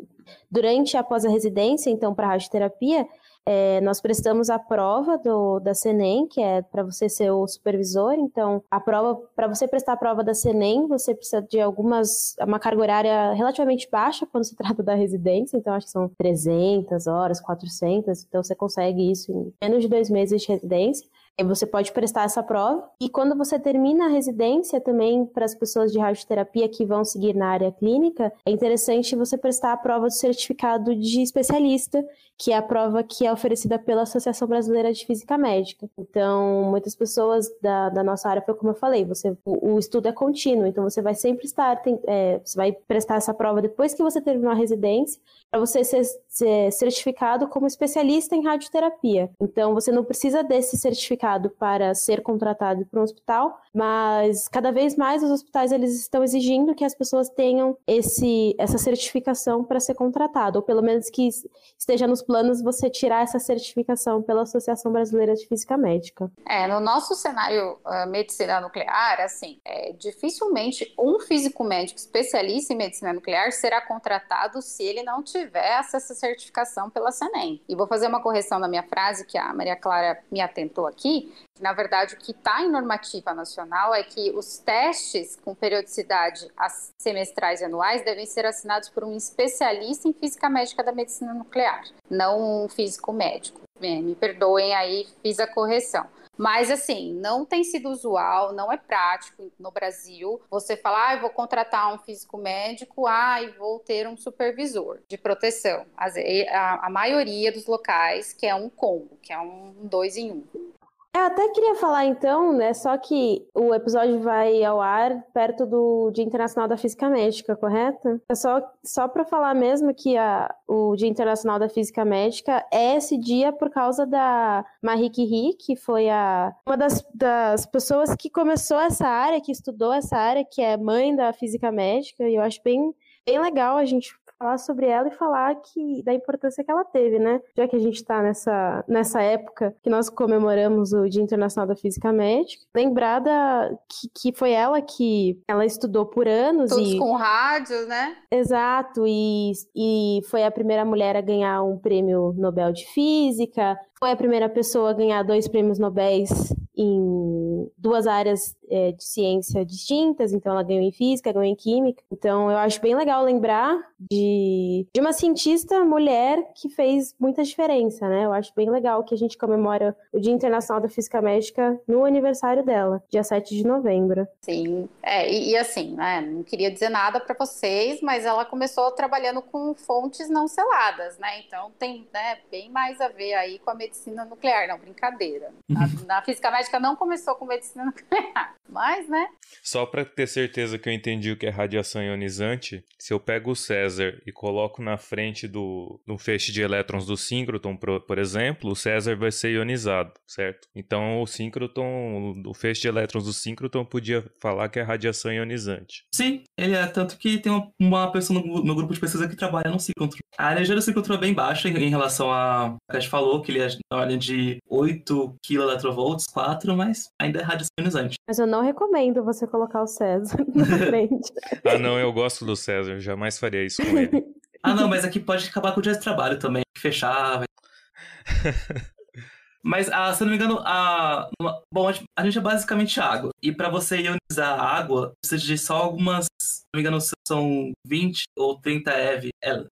Speaker 4: durante e após a residência, então, para radioterapia, é, nós prestamos a prova do, da CENEM, que é para você ser o supervisor. Então, a prova, para você prestar a prova da CENEM, você precisa de algumas, uma carga horária relativamente baixa quando se trata da residência. Então, acho que são 300 horas, 400. Então, você consegue isso em menos de dois meses de residência. Você pode prestar essa prova. E quando você termina a residência, também para as pessoas de radioterapia que vão seguir na área clínica, é interessante você prestar a prova do certificado de especialista, que é a prova que é oferecida pela Associação Brasileira de Física Médica. Então, muitas pessoas da, da nossa área, como eu falei, você, o, o estudo é contínuo, então você vai sempre estar, tem, é, você vai prestar essa prova depois que você terminou a residência, para você ser, ser certificado como especialista em radioterapia. Então, você não precisa desse certificado para ser contratado para um hospital, mas cada vez mais os hospitais eles estão exigindo que as pessoas tenham esse, essa certificação para ser contratado, ou pelo menos que esteja nos planos você tirar essa certificação pela Associação Brasileira de Física Médica.
Speaker 1: É, no nosso cenário uh, medicina nuclear, assim, é, dificilmente um físico médico especialista em medicina nuclear será contratado se ele não tiver essa certificação pela SENEM. E vou fazer uma correção na minha frase que a Maria Clara me atentou aqui na verdade, o que está em normativa nacional é que os testes com periodicidade semestrais e anuais devem ser assinados por um especialista em física médica da medicina nuclear, não um físico médico. Me perdoem aí, fiz a correção. Mas assim, não tem sido usual, não é prático no Brasil você falar, ah, vou contratar um físico médico, ah, e vou ter um supervisor de proteção. A, a maioria dos locais que é um combo, que é um dois em um.
Speaker 4: Eu até queria falar então, né? Só que o episódio vai ao ar perto do Dia Internacional da Física Médica, correto? É só, só para falar mesmo que a, o Dia Internacional da Física Médica é esse dia por causa da Marie Curie, que foi a, uma das, das pessoas que começou essa área, que estudou essa área, que é mãe da física médica, e eu acho bem, bem legal a gente falar sobre ela e falar que da importância que ela teve, né? Já que a gente está nessa, nessa época que nós comemoramos o Dia Internacional da Física Médica, lembrada que, que foi ela que ela estudou por anos
Speaker 1: Todos
Speaker 4: e
Speaker 1: com rádios, né?
Speaker 4: Exato, e, e foi a primeira mulher a ganhar um prêmio Nobel de Física, foi a primeira pessoa a ganhar dois prêmios Nobel em duas áreas é, de ciência distintas, então ela ganhou em física, ganhou em química. Então eu acho bem legal lembrar de, de uma cientista mulher que fez muita diferença, né? Eu acho bem legal que a gente comemora o Dia Internacional da Física Médica no aniversário dela, dia 7 de novembro.
Speaker 1: Sim, é, e, e assim, né, não queria dizer nada para vocês, mas ela começou trabalhando com fontes não seladas, né? Então tem né, bem mais a ver aí com a medicina nuclear, não, brincadeira. Na, na física médica não começou com medicina nuclear. Mas, né?
Speaker 2: Só para ter certeza que eu entendi o que é radiação ionizante, se eu pego o César e coloco na frente do, do feixe de elétrons do síncroton, por, por, exemplo, o César vai ser ionizado, certo? Então o síncroton, o feixe de elétrons do síncroton podia falar que é radiação ionizante.
Speaker 3: Sim, ele é tanto que tem uma pessoa no meu grupo de pesquisa que trabalha no síncroton. A energia do síncroton é bem baixa em relação a que a gente falou, que ele é na ordem de 8 kV, 4, mas ainda é radiação ionizante.
Speaker 4: Mas eu não recomendo você colocar o César na frente.
Speaker 2: ah, não, eu gosto do César, eu jamais faria isso com ele.
Speaker 3: ah, não, mas aqui pode acabar com o dia de trabalho também, fechar. Mas, ah, se eu não me engano, a, uma, bom, a gente é basicamente água. E para você ionizar a água, precisa de só algumas, se não me engano, são 20 ou 30 eV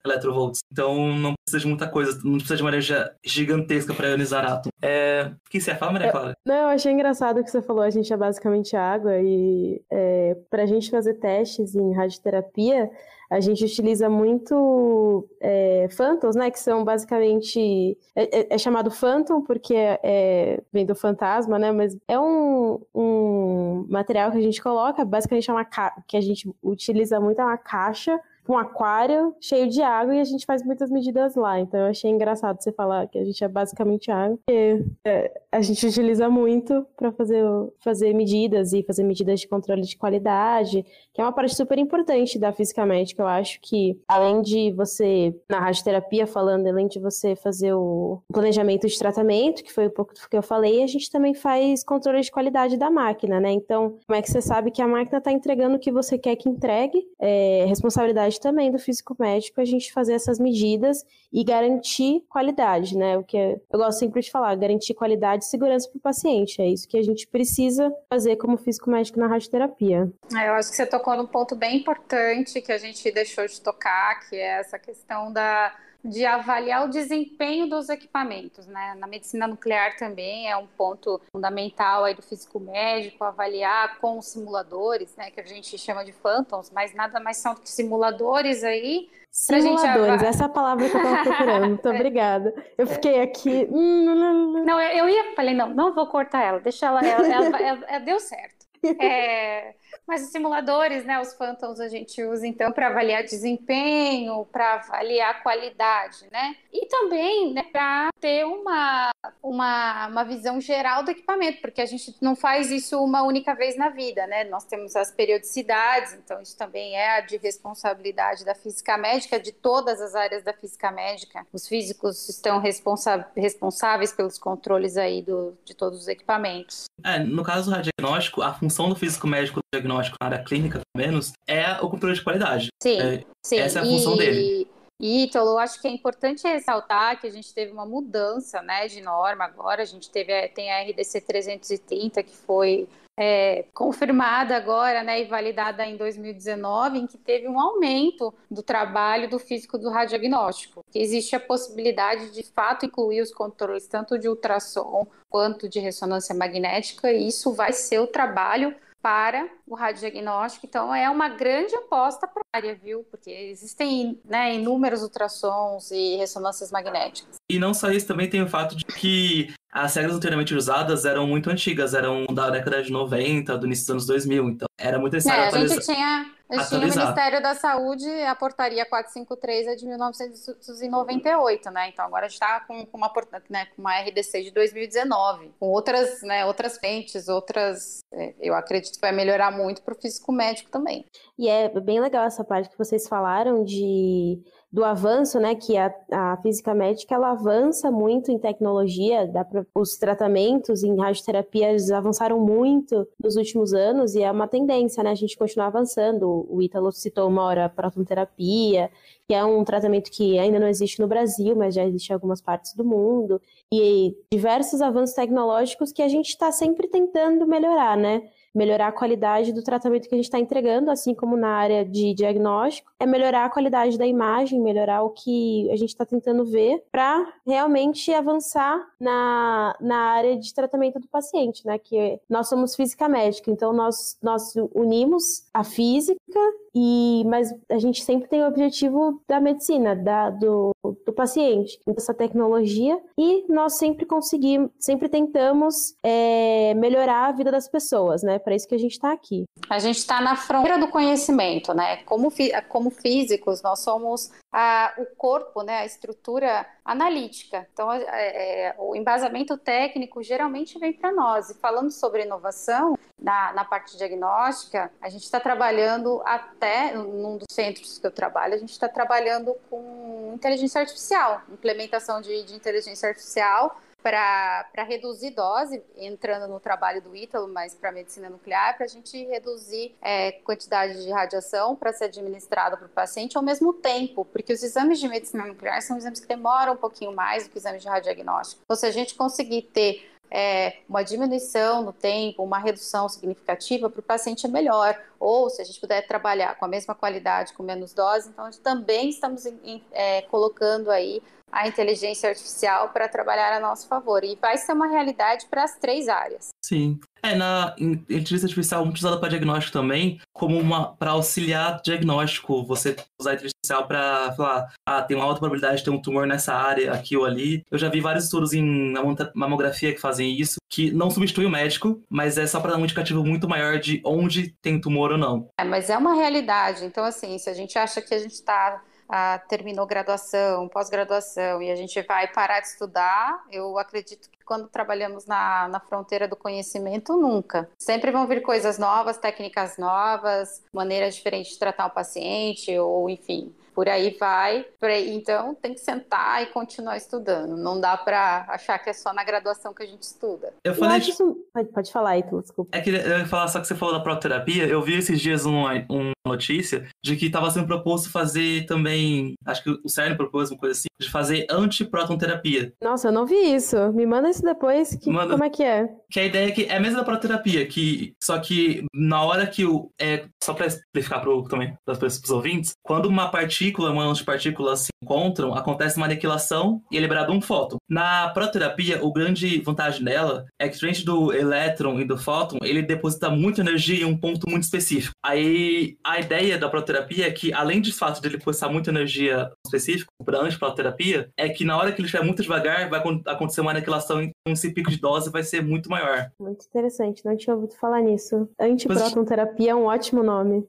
Speaker 3: eletrovolts. Então não precisa de muita coisa, não precisa de uma energia gigantesca para ionizar átomo. É... O que você fala, Maria Clara?
Speaker 4: não, eu achei engraçado o que você falou, a gente é basicamente água e é, para a gente fazer testes em radioterapia, a gente utiliza muito é, Phantoms, né? Que são basicamente. É, é, é chamado Phantom porque é, é, vem do fantasma, né? Mas é um, um material que a gente coloca, basicamente é uma que a gente utiliza muito, é uma caixa um aquário cheio de água e a gente faz muitas medidas lá. Então eu achei engraçado você falar que a gente é basicamente água. Porque, é, a gente utiliza muito para fazer, fazer medidas e fazer medidas de controle de qualidade, que é uma parte super importante da física médica. Eu acho que além de você, na radioterapia falando, além de você fazer o planejamento de tratamento, que foi um pouco do que eu falei, a gente também faz controle de qualidade da máquina, né? Então, como é que você sabe que a máquina está entregando o que você quer que entregue? É responsabilidade também do físico médico a gente fazer essas medidas e garantir qualidade, né? O que eu gosto sempre de falar, garantir qualidade e segurança para o paciente. É isso que a gente precisa fazer como físico médico na radioterapia.
Speaker 1: É, eu acho que você tocou num ponto bem importante que a gente deixou de tocar, que é essa questão da de avaliar o desempenho dos equipamentos, né? Na medicina nuclear também é um ponto fundamental aí do físico médico avaliar com os simuladores, né? Que a gente chama de phantoms, mas nada mais são do que simuladores aí.
Speaker 4: Simuladores, essa é a palavra que eu estava procurando. Muito obrigada. Eu fiquei aqui.
Speaker 1: Não, eu, eu ia, falei, não, não vou cortar ela, deixa ela, ela, ela, ela, ela deu certo. É, mas os simuladores, né, os Phantoms a gente usa então para avaliar desempenho, para avaliar qualidade, né? E também, né, para ter uma, uma, uma visão geral do equipamento, porque a gente não faz isso uma única vez na vida, né? Nós temos as periodicidades, então isso também é de responsabilidade da física médica, de todas as áreas da física médica. Os físicos estão responsa responsáveis pelos controles aí do, de todos os equipamentos.
Speaker 3: É, no caso do diagnóstico, a função do físico médico do diagnóstico na área clínica, pelo menos, é o controle de qualidade.
Speaker 1: Sim,
Speaker 3: é,
Speaker 1: sim.
Speaker 3: Essa é a função
Speaker 1: e...
Speaker 3: dele.
Speaker 1: Ítalo, acho que é importante ressaltar que a gente teve uma mudança né, de norma agora, a gente teve, tem a RDC 330, que foi é, confirmada agora né, e validada em 2019, em que teve um aumento do trabalho do físico do radiodiagnóstico. Existe a possibilidade de, de fato incluir os controles tanto de ultrassom quanto de ressonância magnética, e isso vai ser o trabalho para o radiodiagnóstico. Então, é uma grande aposta para a área, viu? Porque existem né, inúmeros ultrassons e ressonâncias magnéticas.
Speaker 3: E não só isso, também tem o fato de que as regras anteriormente usadas eram muito antigas, eram da década de 90, do início dos anos 2000, então era muito necessário
Speaker 1: é,
Speaker 3: atualizar.
Speaker 1: A gente tinha, a gente tinha o Ministério da Saúde, a portaria 453 é de 1998, né? Então agora a gente está com, com, uma, né, com uma RDC de 2019, com outras, né, outras frentes, outras. É, eu acredito que vai melhorar muito para o físico médico também.
Speaker 4: E é bem legal essa parte que vocês falaram de do avanço, né, que a, a física médica ela avança muito em tecnologia, pra, os tratamentos em radioterapia avançaram muito nos últimos anos e é uma tendência, né, a gente continuar avançando. O Ítalo citou uma hora a protonterapia, que é um tratamento que ainda não existe no Brasil, mas já existe em algumas partes do mundo, e diversos avanços tecnológicos que a gente está sempre tentando melhorar, né? Melhorar a qualidade do tratamento que a gente está entregando, assim como na área de diagnóstico, é melhorar a qualidade da imagem, melhorar o que a gente está tentando ver para realmente avançar na, na área de tratamento do paciente, né? Que nós somos física médica, então nós, nós unimos a física e mas a gente sempre tem o objetivo da medicina, da, do, do paciente, dessa tecnologia, e nós sempre conseguimos, sempre tentamos é, melhorar a vida das pessoas, né? Para isso que a gente está aqui.
Speaker 1: A gente está na fronteira do conhecimento, né? Como, como físicos, nós somos a, o corpo, né? A estrutura analítica. Então, é, é, o embasamento técnico geralmente vem para nós. E falando sobre inovação, na, na parte diagnóstica, a gente está trabalhando até, num dos centros que eu trabalho, a gente está trabalhando com inteligência artificial, implementação de, de inteligência artificial para reduzir dose, entrando no trabalho do Ítalo, mas para medicina nuclear, para a gente reduzir é, quantidade de radiação para ser administrada para o paciente ao mesmo tempo, porque os exames de medicina nuclear são exames que demoram um pouquinho mais do que exames de radiodiagnóstico. Então, se a gente conseguir ter é, uma diminuição no tempo, uma redução significativa para o paciente é melhor. Ou se a gente puder trabalhar com a mesma qualidade, com menos dose, então também estamos em, em, é, colocando aí a inteligência artificial para trabalhar a nosso favor. E vai ser uma realidade para as três áreas.
Speaker 3: Sim. É, na inteligência artificial muito usada para diagnóstico também, como uma para auxiliar diagnóstico. Você usar a inteligência artificial para falar, ah, tem uma alta probabilidade de ter um tumor nessa área, aqui ou ali. Eu já vi vários estudos em mamografia que fazem isso, que não substitui o médico, mas é só para dar um indicativo muito maior de onde tem tumor ou não.
Speaker 1: É, mas é uma realidade. Então, assim, se a gente acha que a gente está ah, terminou graduação, pós-graduação e a gente vai parar de estudar, eu acredito que quando trabalhamos na, na fronteira do conhecimento, nunca. Sempre vão vir coisas novas, técnicas novas, maneiras diferentes de tratar o paciente, ou enfim, por aí vai. Então, tem que sentar e continuar estudando. Não dá para achar que é só na graduação que a gente estuda.
Speaker 4: Eu falei. Eu isso... pode, pode falar aí, tu, desculpa.
Speaker 3: É que eu ia falar só que você falou da prototerapia. Eu vi esses dias uma, uma notícia de que estava sendo proposto fazer também. Acho que o CERN propôs uma coisa assim, de fazer antiprotonterapia.
Speaker 4: Nossa, eu não vi isso. Me manda isso depois. Que, Manda... Como é que é?
Speaker 3: Que a ideia é que é a mesma da prototerapia, que só que na hora que o. É, só para explicar pro, também para os ouvintes, quando uma partícula, uma antipartícula se encontram, acontece uma aniquilação e é liberado um fóton. Na prototerapia, o grande vantagem dela é que, diferente do elétron e do fóton, ele deposita muita energia em um ponto muito específico. Aí a ideia da prototerapia é que, além de fato de ele depositar muita energia específica para antiprototerapia, é que na hora que ele estiver muito devagar, vai acontecer uma aniquilação e esse pico de dose vai ser muito maior.
Speaker 4: Muito interessante, não tinha ouvido falar nisso. Antiprotonterapia é um ótimo nome.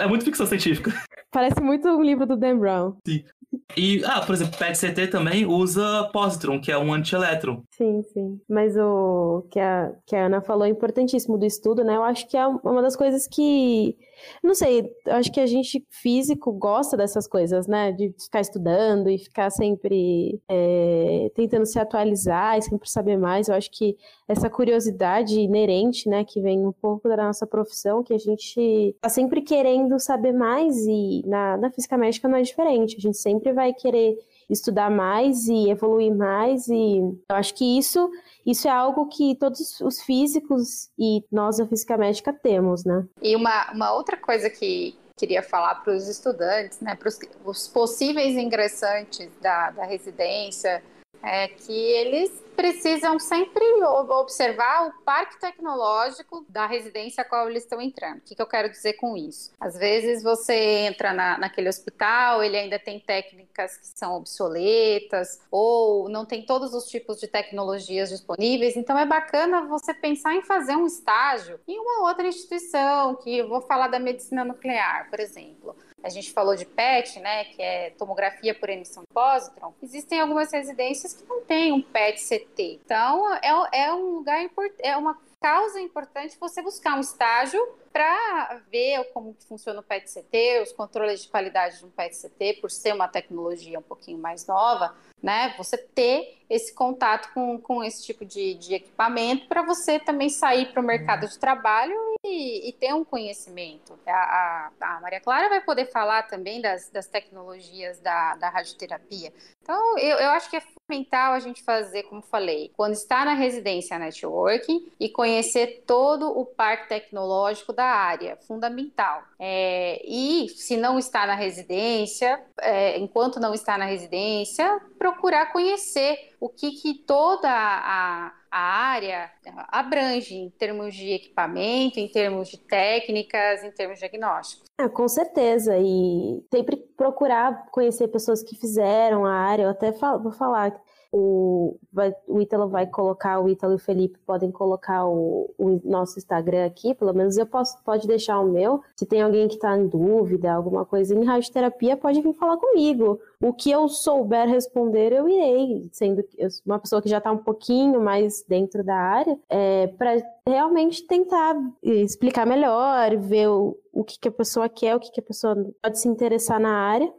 Speaker 3: É muito ficção científica.
Speaker 4: Parece muito um livro do Dan Brown.
Speaker 3: Sim. E, ah, por exemplo, PET-CT também usa positron, que é um antielétron.
Speaker 4: Sim, sim. Mas o que a, que a Ana falou é importantíssimo do estudo, né? Eu acho que é uma das coisas que Não sei, acho que a gente físico gosta dessas coisas, né? De ficar estudando e ficar sempre é, tentando se atualizar e sempre saber mais. Eu acho que essa curiosidade inerente, né, que vem um pouco da nossa profissão, que a gente tá sempre querendo saber mais e na, na física médica não é diferente. A gente sempre vai querer estudar mais e evoluir mais e eu acho que isso isso é algo que todos os físicos e nós da física médica temos, né?
Speaker 1: E uma, uma outra coisa que queria falar para os estudantes, né, para os possíveis ingressantes da, da residência, é que eles precisam sempre observar o parque tecnológico da residência a qual eles estão entrando. O que, que eu quero dizer com isso? Às vezes você entra na, naquele hospital, ele ainda tem técnicas que são obsoletas, ou não tem todos os tipos de tecnologias disponíveis, então é bacana você pensar em fazer um estágio em uma outra instituição, que eu vou falar da medicina nuclear, por exemplo a gente falou de PET, né, que é tomografia por emissão de positron, existem algumas residências que não têm um PET-CT. Então, é, é um lugar é uma causa importante você buscar um estágio para ver como funciona o PET-CT, os controles de qualidade de um PET-CT, por ser uma tecnologia um pouquinho mais nova, né? Você ter esse contato com, com esse tipo de, de equipamento para você também sair para o mercado de trabalho e, e, ter um conhecimento. A, a, a, Maria Clara vai poder falar também das, das tecnologias da, da radioterapia. Então, eu, eu acho que é fundamental a gente fazer, como falei, quando está na residência networking e conhecer todo o parque tecnológico da área, fundamental. É, e se não está na residência, é, enquanto não está na residência, procurar conhecer o que, que toda a, a área abrange em termos de equipamento, em termos de técnicas, em termos diagnósticos.
Speaker 4: Ah, com certeza. E sempre procurar conhecer pessoas que fizeram a área. Eu até falo, vou falar o, o Ítalo vai colocar, o Ítalo e o Felipe podem colocar o, o, nosso Instagram aqui, pelo menos eu posso, pode deixar o meu. Se tem alguém que está em dúvida, alguma coisa em radioterapia, pode vir falar comigo. O que eu souber responder, eu irei, sendo uma pessoa que já está um pouquinho mais dentro da área, é, para realmente tentar explicar melhor, ver o, o que, que a pessoa quer, o que, que a pessoa pode se interessar na área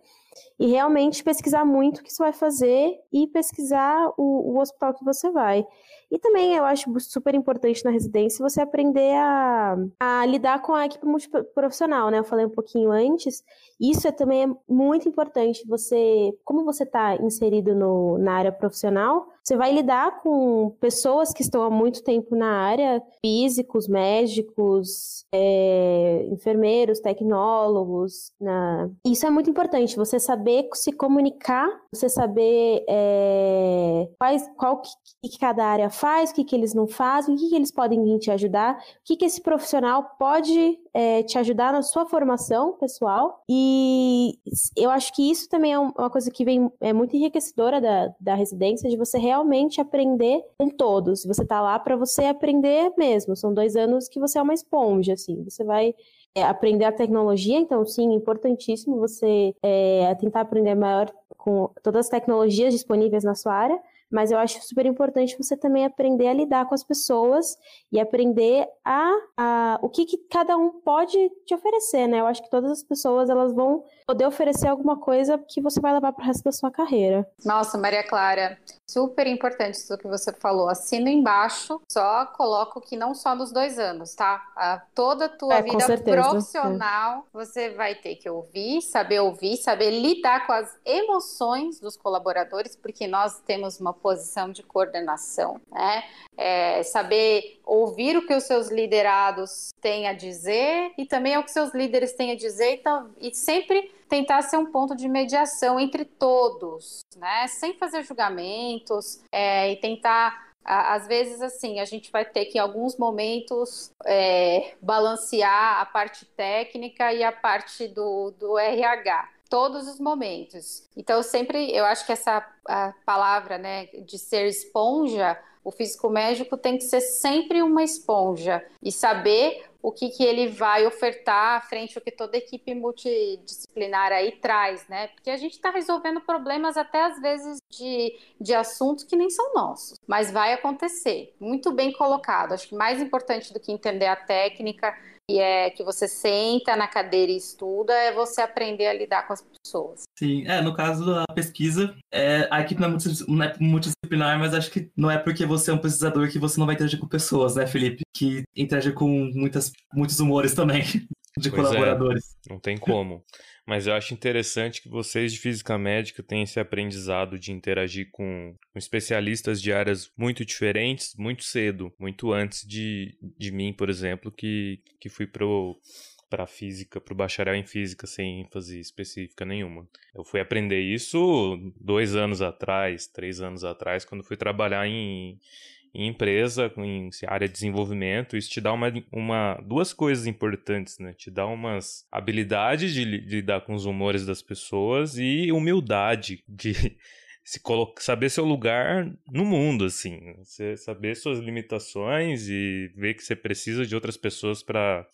Speaker 4: e realmente pesquisar muito o que você vai fazer e pesquisar o, o hospital que você vai. E também eu acho super importante na residência você aprender a, a lidar com a equipe multiprofissional, né? Eu falei um pouquinho antes. Isso é também é muito importante. Você, como você está inserido no, na área profissional, você vai lidar com pessoas que estão há muito tempo na área, físicos, médicos, é, enfermeiros, tecnólogos. Na... Isso é muito importante. Você saber se comunicar, você saber é, quais, qual que, que cada área faz, o que, que eles não fazem, o que, que eles podem te ajudar, o que, que esse profissional pode é, te ajudar na sua formação pessoal. E eu acho que isso também é uma coisa que vem é muito enriquecedora da, da residência, de você realmente aprender com todos. Você tá lá para você aprender mesmo. São dois anos que você é uma esponja, assim. Você vai é, aprender a tecnologia, então sim, importantíssimo você é, tentar aprender maior com todas as tecnologias disponíveis na sua área, mas eu acho super importante você também aprender a lidar com as pessoas e aprender a, a o que, que cada um pode te oferecer, né? Eu acho que todas as pessoas elas vão poder oferecer alguma coisa que você vai levar para o resto da sua carreira.
Speaker 1: Nossa, Maria Clara, super importante isso que você falou. Assina embaixo, só coloco que não só nos dois anos, tá? A, toda a tua é, vida profissional, é. você vai ter que ouvir, saber ouvir, saber lidar com as emoções dos colaboradores, porque nós temos uma posição de coordenação, né? É, saber ouvir o que os seus liderados têm a dizer e também o que seus líderes têm a dizer então, e sempre tentar ser um ponto de mediação entre todos, né? Sem fazer julgamentos é, e tentar às vezes, assim, a gente vai ter que, em alguns momentos, é, balancear a parte técnica e a parte do, do RH todos os momentos. Então, sempre, eu acho que essa palavra, né, de ser esponja, o físico médico tem que ser sempre uma esponja e saber o que, que ele vai ofertar frente ao que toda equipe multidisciplinar aí traz, né? Porque a gente está resolvendo problemas até às vezes de, de assuntos que nem são nossos, mas vai acontecer. Muito bem colocado. Acho que mais importante do que entender a técnica que é que você senta na cadeira e estuda, é você aprender a lidar com as pessoas.
Speaker 3: Sim, é, no caso da pesquisa, é, a equipe não é, não é multidisciplinar, mas acho que não é porque você é um pesquisador que você não vai interagir com pessoas, né, Felipe? Que interage com muitas, muitos humores também de pois é, colaboradores.
Speaker 2: É, não tem como. Mas eu acho interessante que vocês de física médica têm esse aprendizado de interagir com, especialistas de áreas muito diferentes muito cedo, muito antes de, de mim, por exemplo, que, que fui pro para física, para o bacharel em física sem ênfase específica nenhuma. Eu fui aprender isso dois anos atrás, três anos atrás, quando fui trabalhar em, em empresa, em área de desenvolvimento, isso te dá uma, uma, duas coisas importantes, né? Te dá umas habilidades de, de lidar com os humores das pessoas e humildade de se colocar, saber seu lugar no mundo, assim. Você saber suas limitações e ver que você precisa de outras pessoas para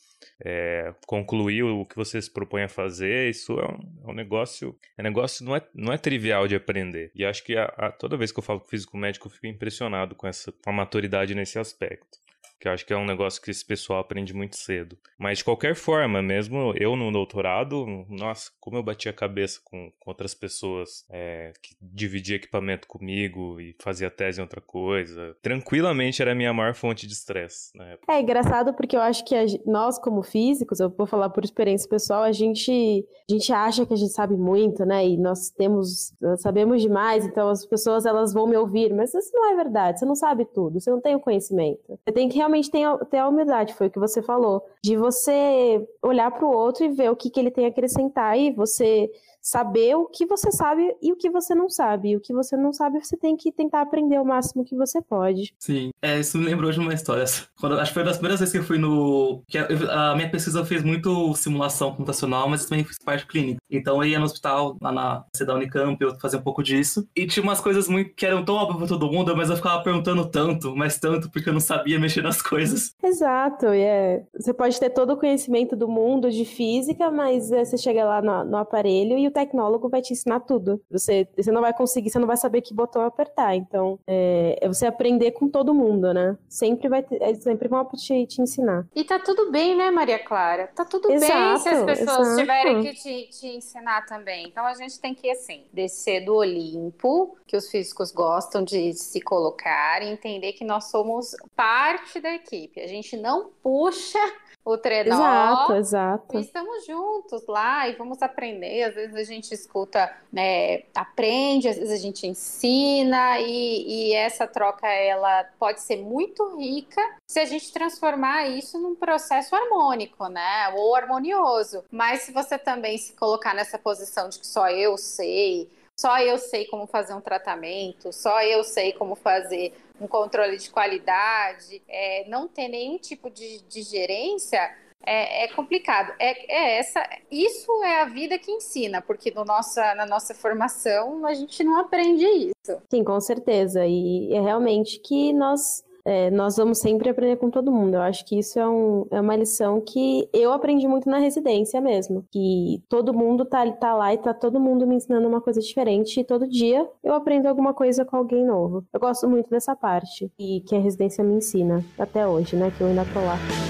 Speaker 2: é, concluir o que você se propõe a fazer, isso é um, é um, negócio. É negócio não é, não é trivial de aprender. E acho que a, a, toda vez que eu falo com físico médico, eu fico impressionado com essa com a maturidade nesse aspecto que eu acho que é um negócio que esse pessoal aprende muito cedo. Mas de qualquer forma, mesmo eu no doutorado, nossa, como eu bati a cabeça com, com outras pessoas é, que dividiam equipamento comigo e fazia tese em outra coisa. Tranquilamente era a minha maior fonte de estresse. Né?
Speaker 4: É engraçado porque eu acho que a, nós, como físicos, eu vou falar por experiência pessoal, a gente, a gente acha que a gente sabe muito, né? E nós temos, nós sabemos demais, então as pessoas elas vão me ouvir, mas isso não é verdade, você não sabe tudo, você não tem o conhecimento. Você tem que realmente ter, ter a humildade, foi o que você falou, de você olhar para o outro e ver o que, que ele tem a acrescentar e você saber o que você sabe e o que você não sabe. E o que você não sabe, você tem que tentar aprender o máximo que você pode.
Speaker 3: Sim, é, isso me lembrou de uma história. Quando, acho que foi uma das primeiras vezes que eu fui no. Que a, a minha pesquisa fez muito simulação computacional, mas também fiz parte clínica. Então eu ia no hospital, lá na cidade da Unicamp, eu fazia um pouco disso. E tinha umas coisas muito que eram tão óbvias pra todo mundo, mas eu ficava perguntando tanto, mas tanto, porque eu não sabia mexer nas coisas.
Speaker 4: Exato, e é. Você pode ter todo o conhecimento do mundo de física, mas é, você chega lá no, no aparelho e o tecnólogo vai te ensinar tudo. Você, você não vai conseguir, você não vai saber que botão apertar. Então, é, é você aprender com todo mundo, né? Sempre vai ter, é, sempre vão te, te ensinar.
Speaker 1: E tá tudo bem, né, Maria Clara? Tá tudo exato, bem se as pessoas exato. tiverem que te, te ensinar também. Então a gente tem que, assim, descer do Olimpo, que os físicos gostam de se colocar, e entender que nós somos parte da equipe. A gente não puxa o trenó.
Speaker 4: Exato, exato.
Speaker 1: E estamos juntos lá e vamos aprender. Às vezes a gente escuta, né, aprende, às vezes a gente ensina e, e essa troca ela pode ser muito rica se a gente transformar isso num processo harmônico, né, ou harmonioso. Mas se você também se colocar nessa posição de que só eu sei, só eu sei como fazer um tratamento, só eu sei como fazer um controle de qualidade, é, não ter nenhum tipo de, de gerência, é, é, complicado. É, é, essa, isso é a vida que ensina, porque no nossa, na nossa formação a gente não aprende isso.
Speaker 4: Sim, com certeza. E é realmente que nós é, nós vamos sempre aprender com todo mundo. Eu acho que isso é, um, é, uma lição que eu aprendi muito na residência mesmo. Que todo mundo tá, tá lá e tá todo mundo me ensinando uma coisa diferente. E todo dia eu aprendo alguma coisa com alguém novo. Eu gosto muito dessa parte. E que a residência me ensina até hoje, né? Que eu ainda tô lá.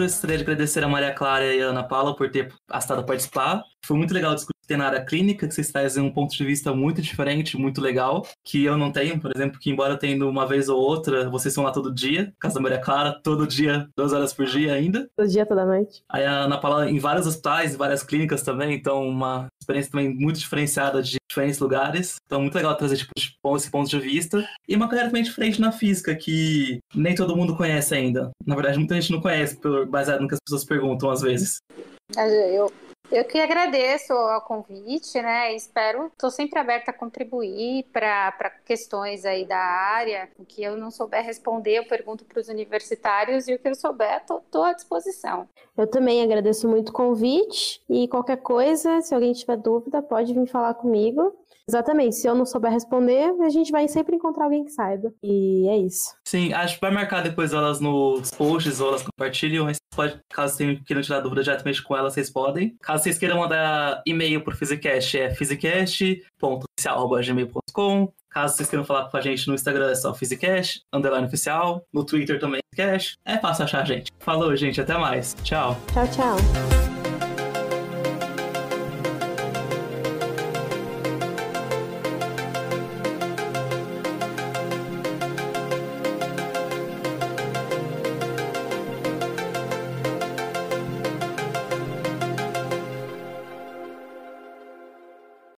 Speaker 3: Gostaria de agradecer a Maria Clara e a Ana Paula por ter aceitado participar. Foi muito legal discutir na área clínica, que vocês trazem um ponto de vista muito diferente, muito legal, que eu não tenho, por exemplo, que embora tendo uma vez ou outra, vocês são lá todo dia, casa da Maria Clara, todo dia, duas horas por dia ainda.
Speaker 4: Todo dia, toda noite.
Speaker 3: Aí a Ana Paula em vários hospitais, várias clínicas também, então uma experiência também muito diferenciada de diferentes lugares. Então, muito legal trazer tipo, esse ponto de vista. E uma carreira também diferente na física, que nem todo mundo conhece ainda. Na verdade, muita gente não conhece, baseado no que as pessoas perguntam às vezes.
Speaker 1: Eu, Eu que agradeço ao convite, né? Espero, estou sempre aberta a contribuir para questões aí da área. O que eu não souber responder, eu pergunto para os universitários e o que eu souber, estou à disposição.
Speaker 4: Eu também agradeço muito o convite e qualquer coisa, se alguém tiver dúvida, pode vir falar comigo. Exatamente. Se eu não souber responder, a gente vai sempre encontrar alguém que saiba. E é isso.
Speaker 3: Sim, acho que vai marcar depois elas nos posts ou elas compartilham. Mas pode, caso vocês queiram tirar dúvida diretamente com elas, vocês podem. Caso vocês queiram mandar e-mail pro Physicast, é physicast.oficial.gmail.com. Caso vocês queiram falar com a gente no Instagram, é só Physicast, underline oficial. No Twitter também, Physicast. É fácil achar a gente. Falou, gente. Até mais. Tchau.
Speaker 4: Tchau, tchau.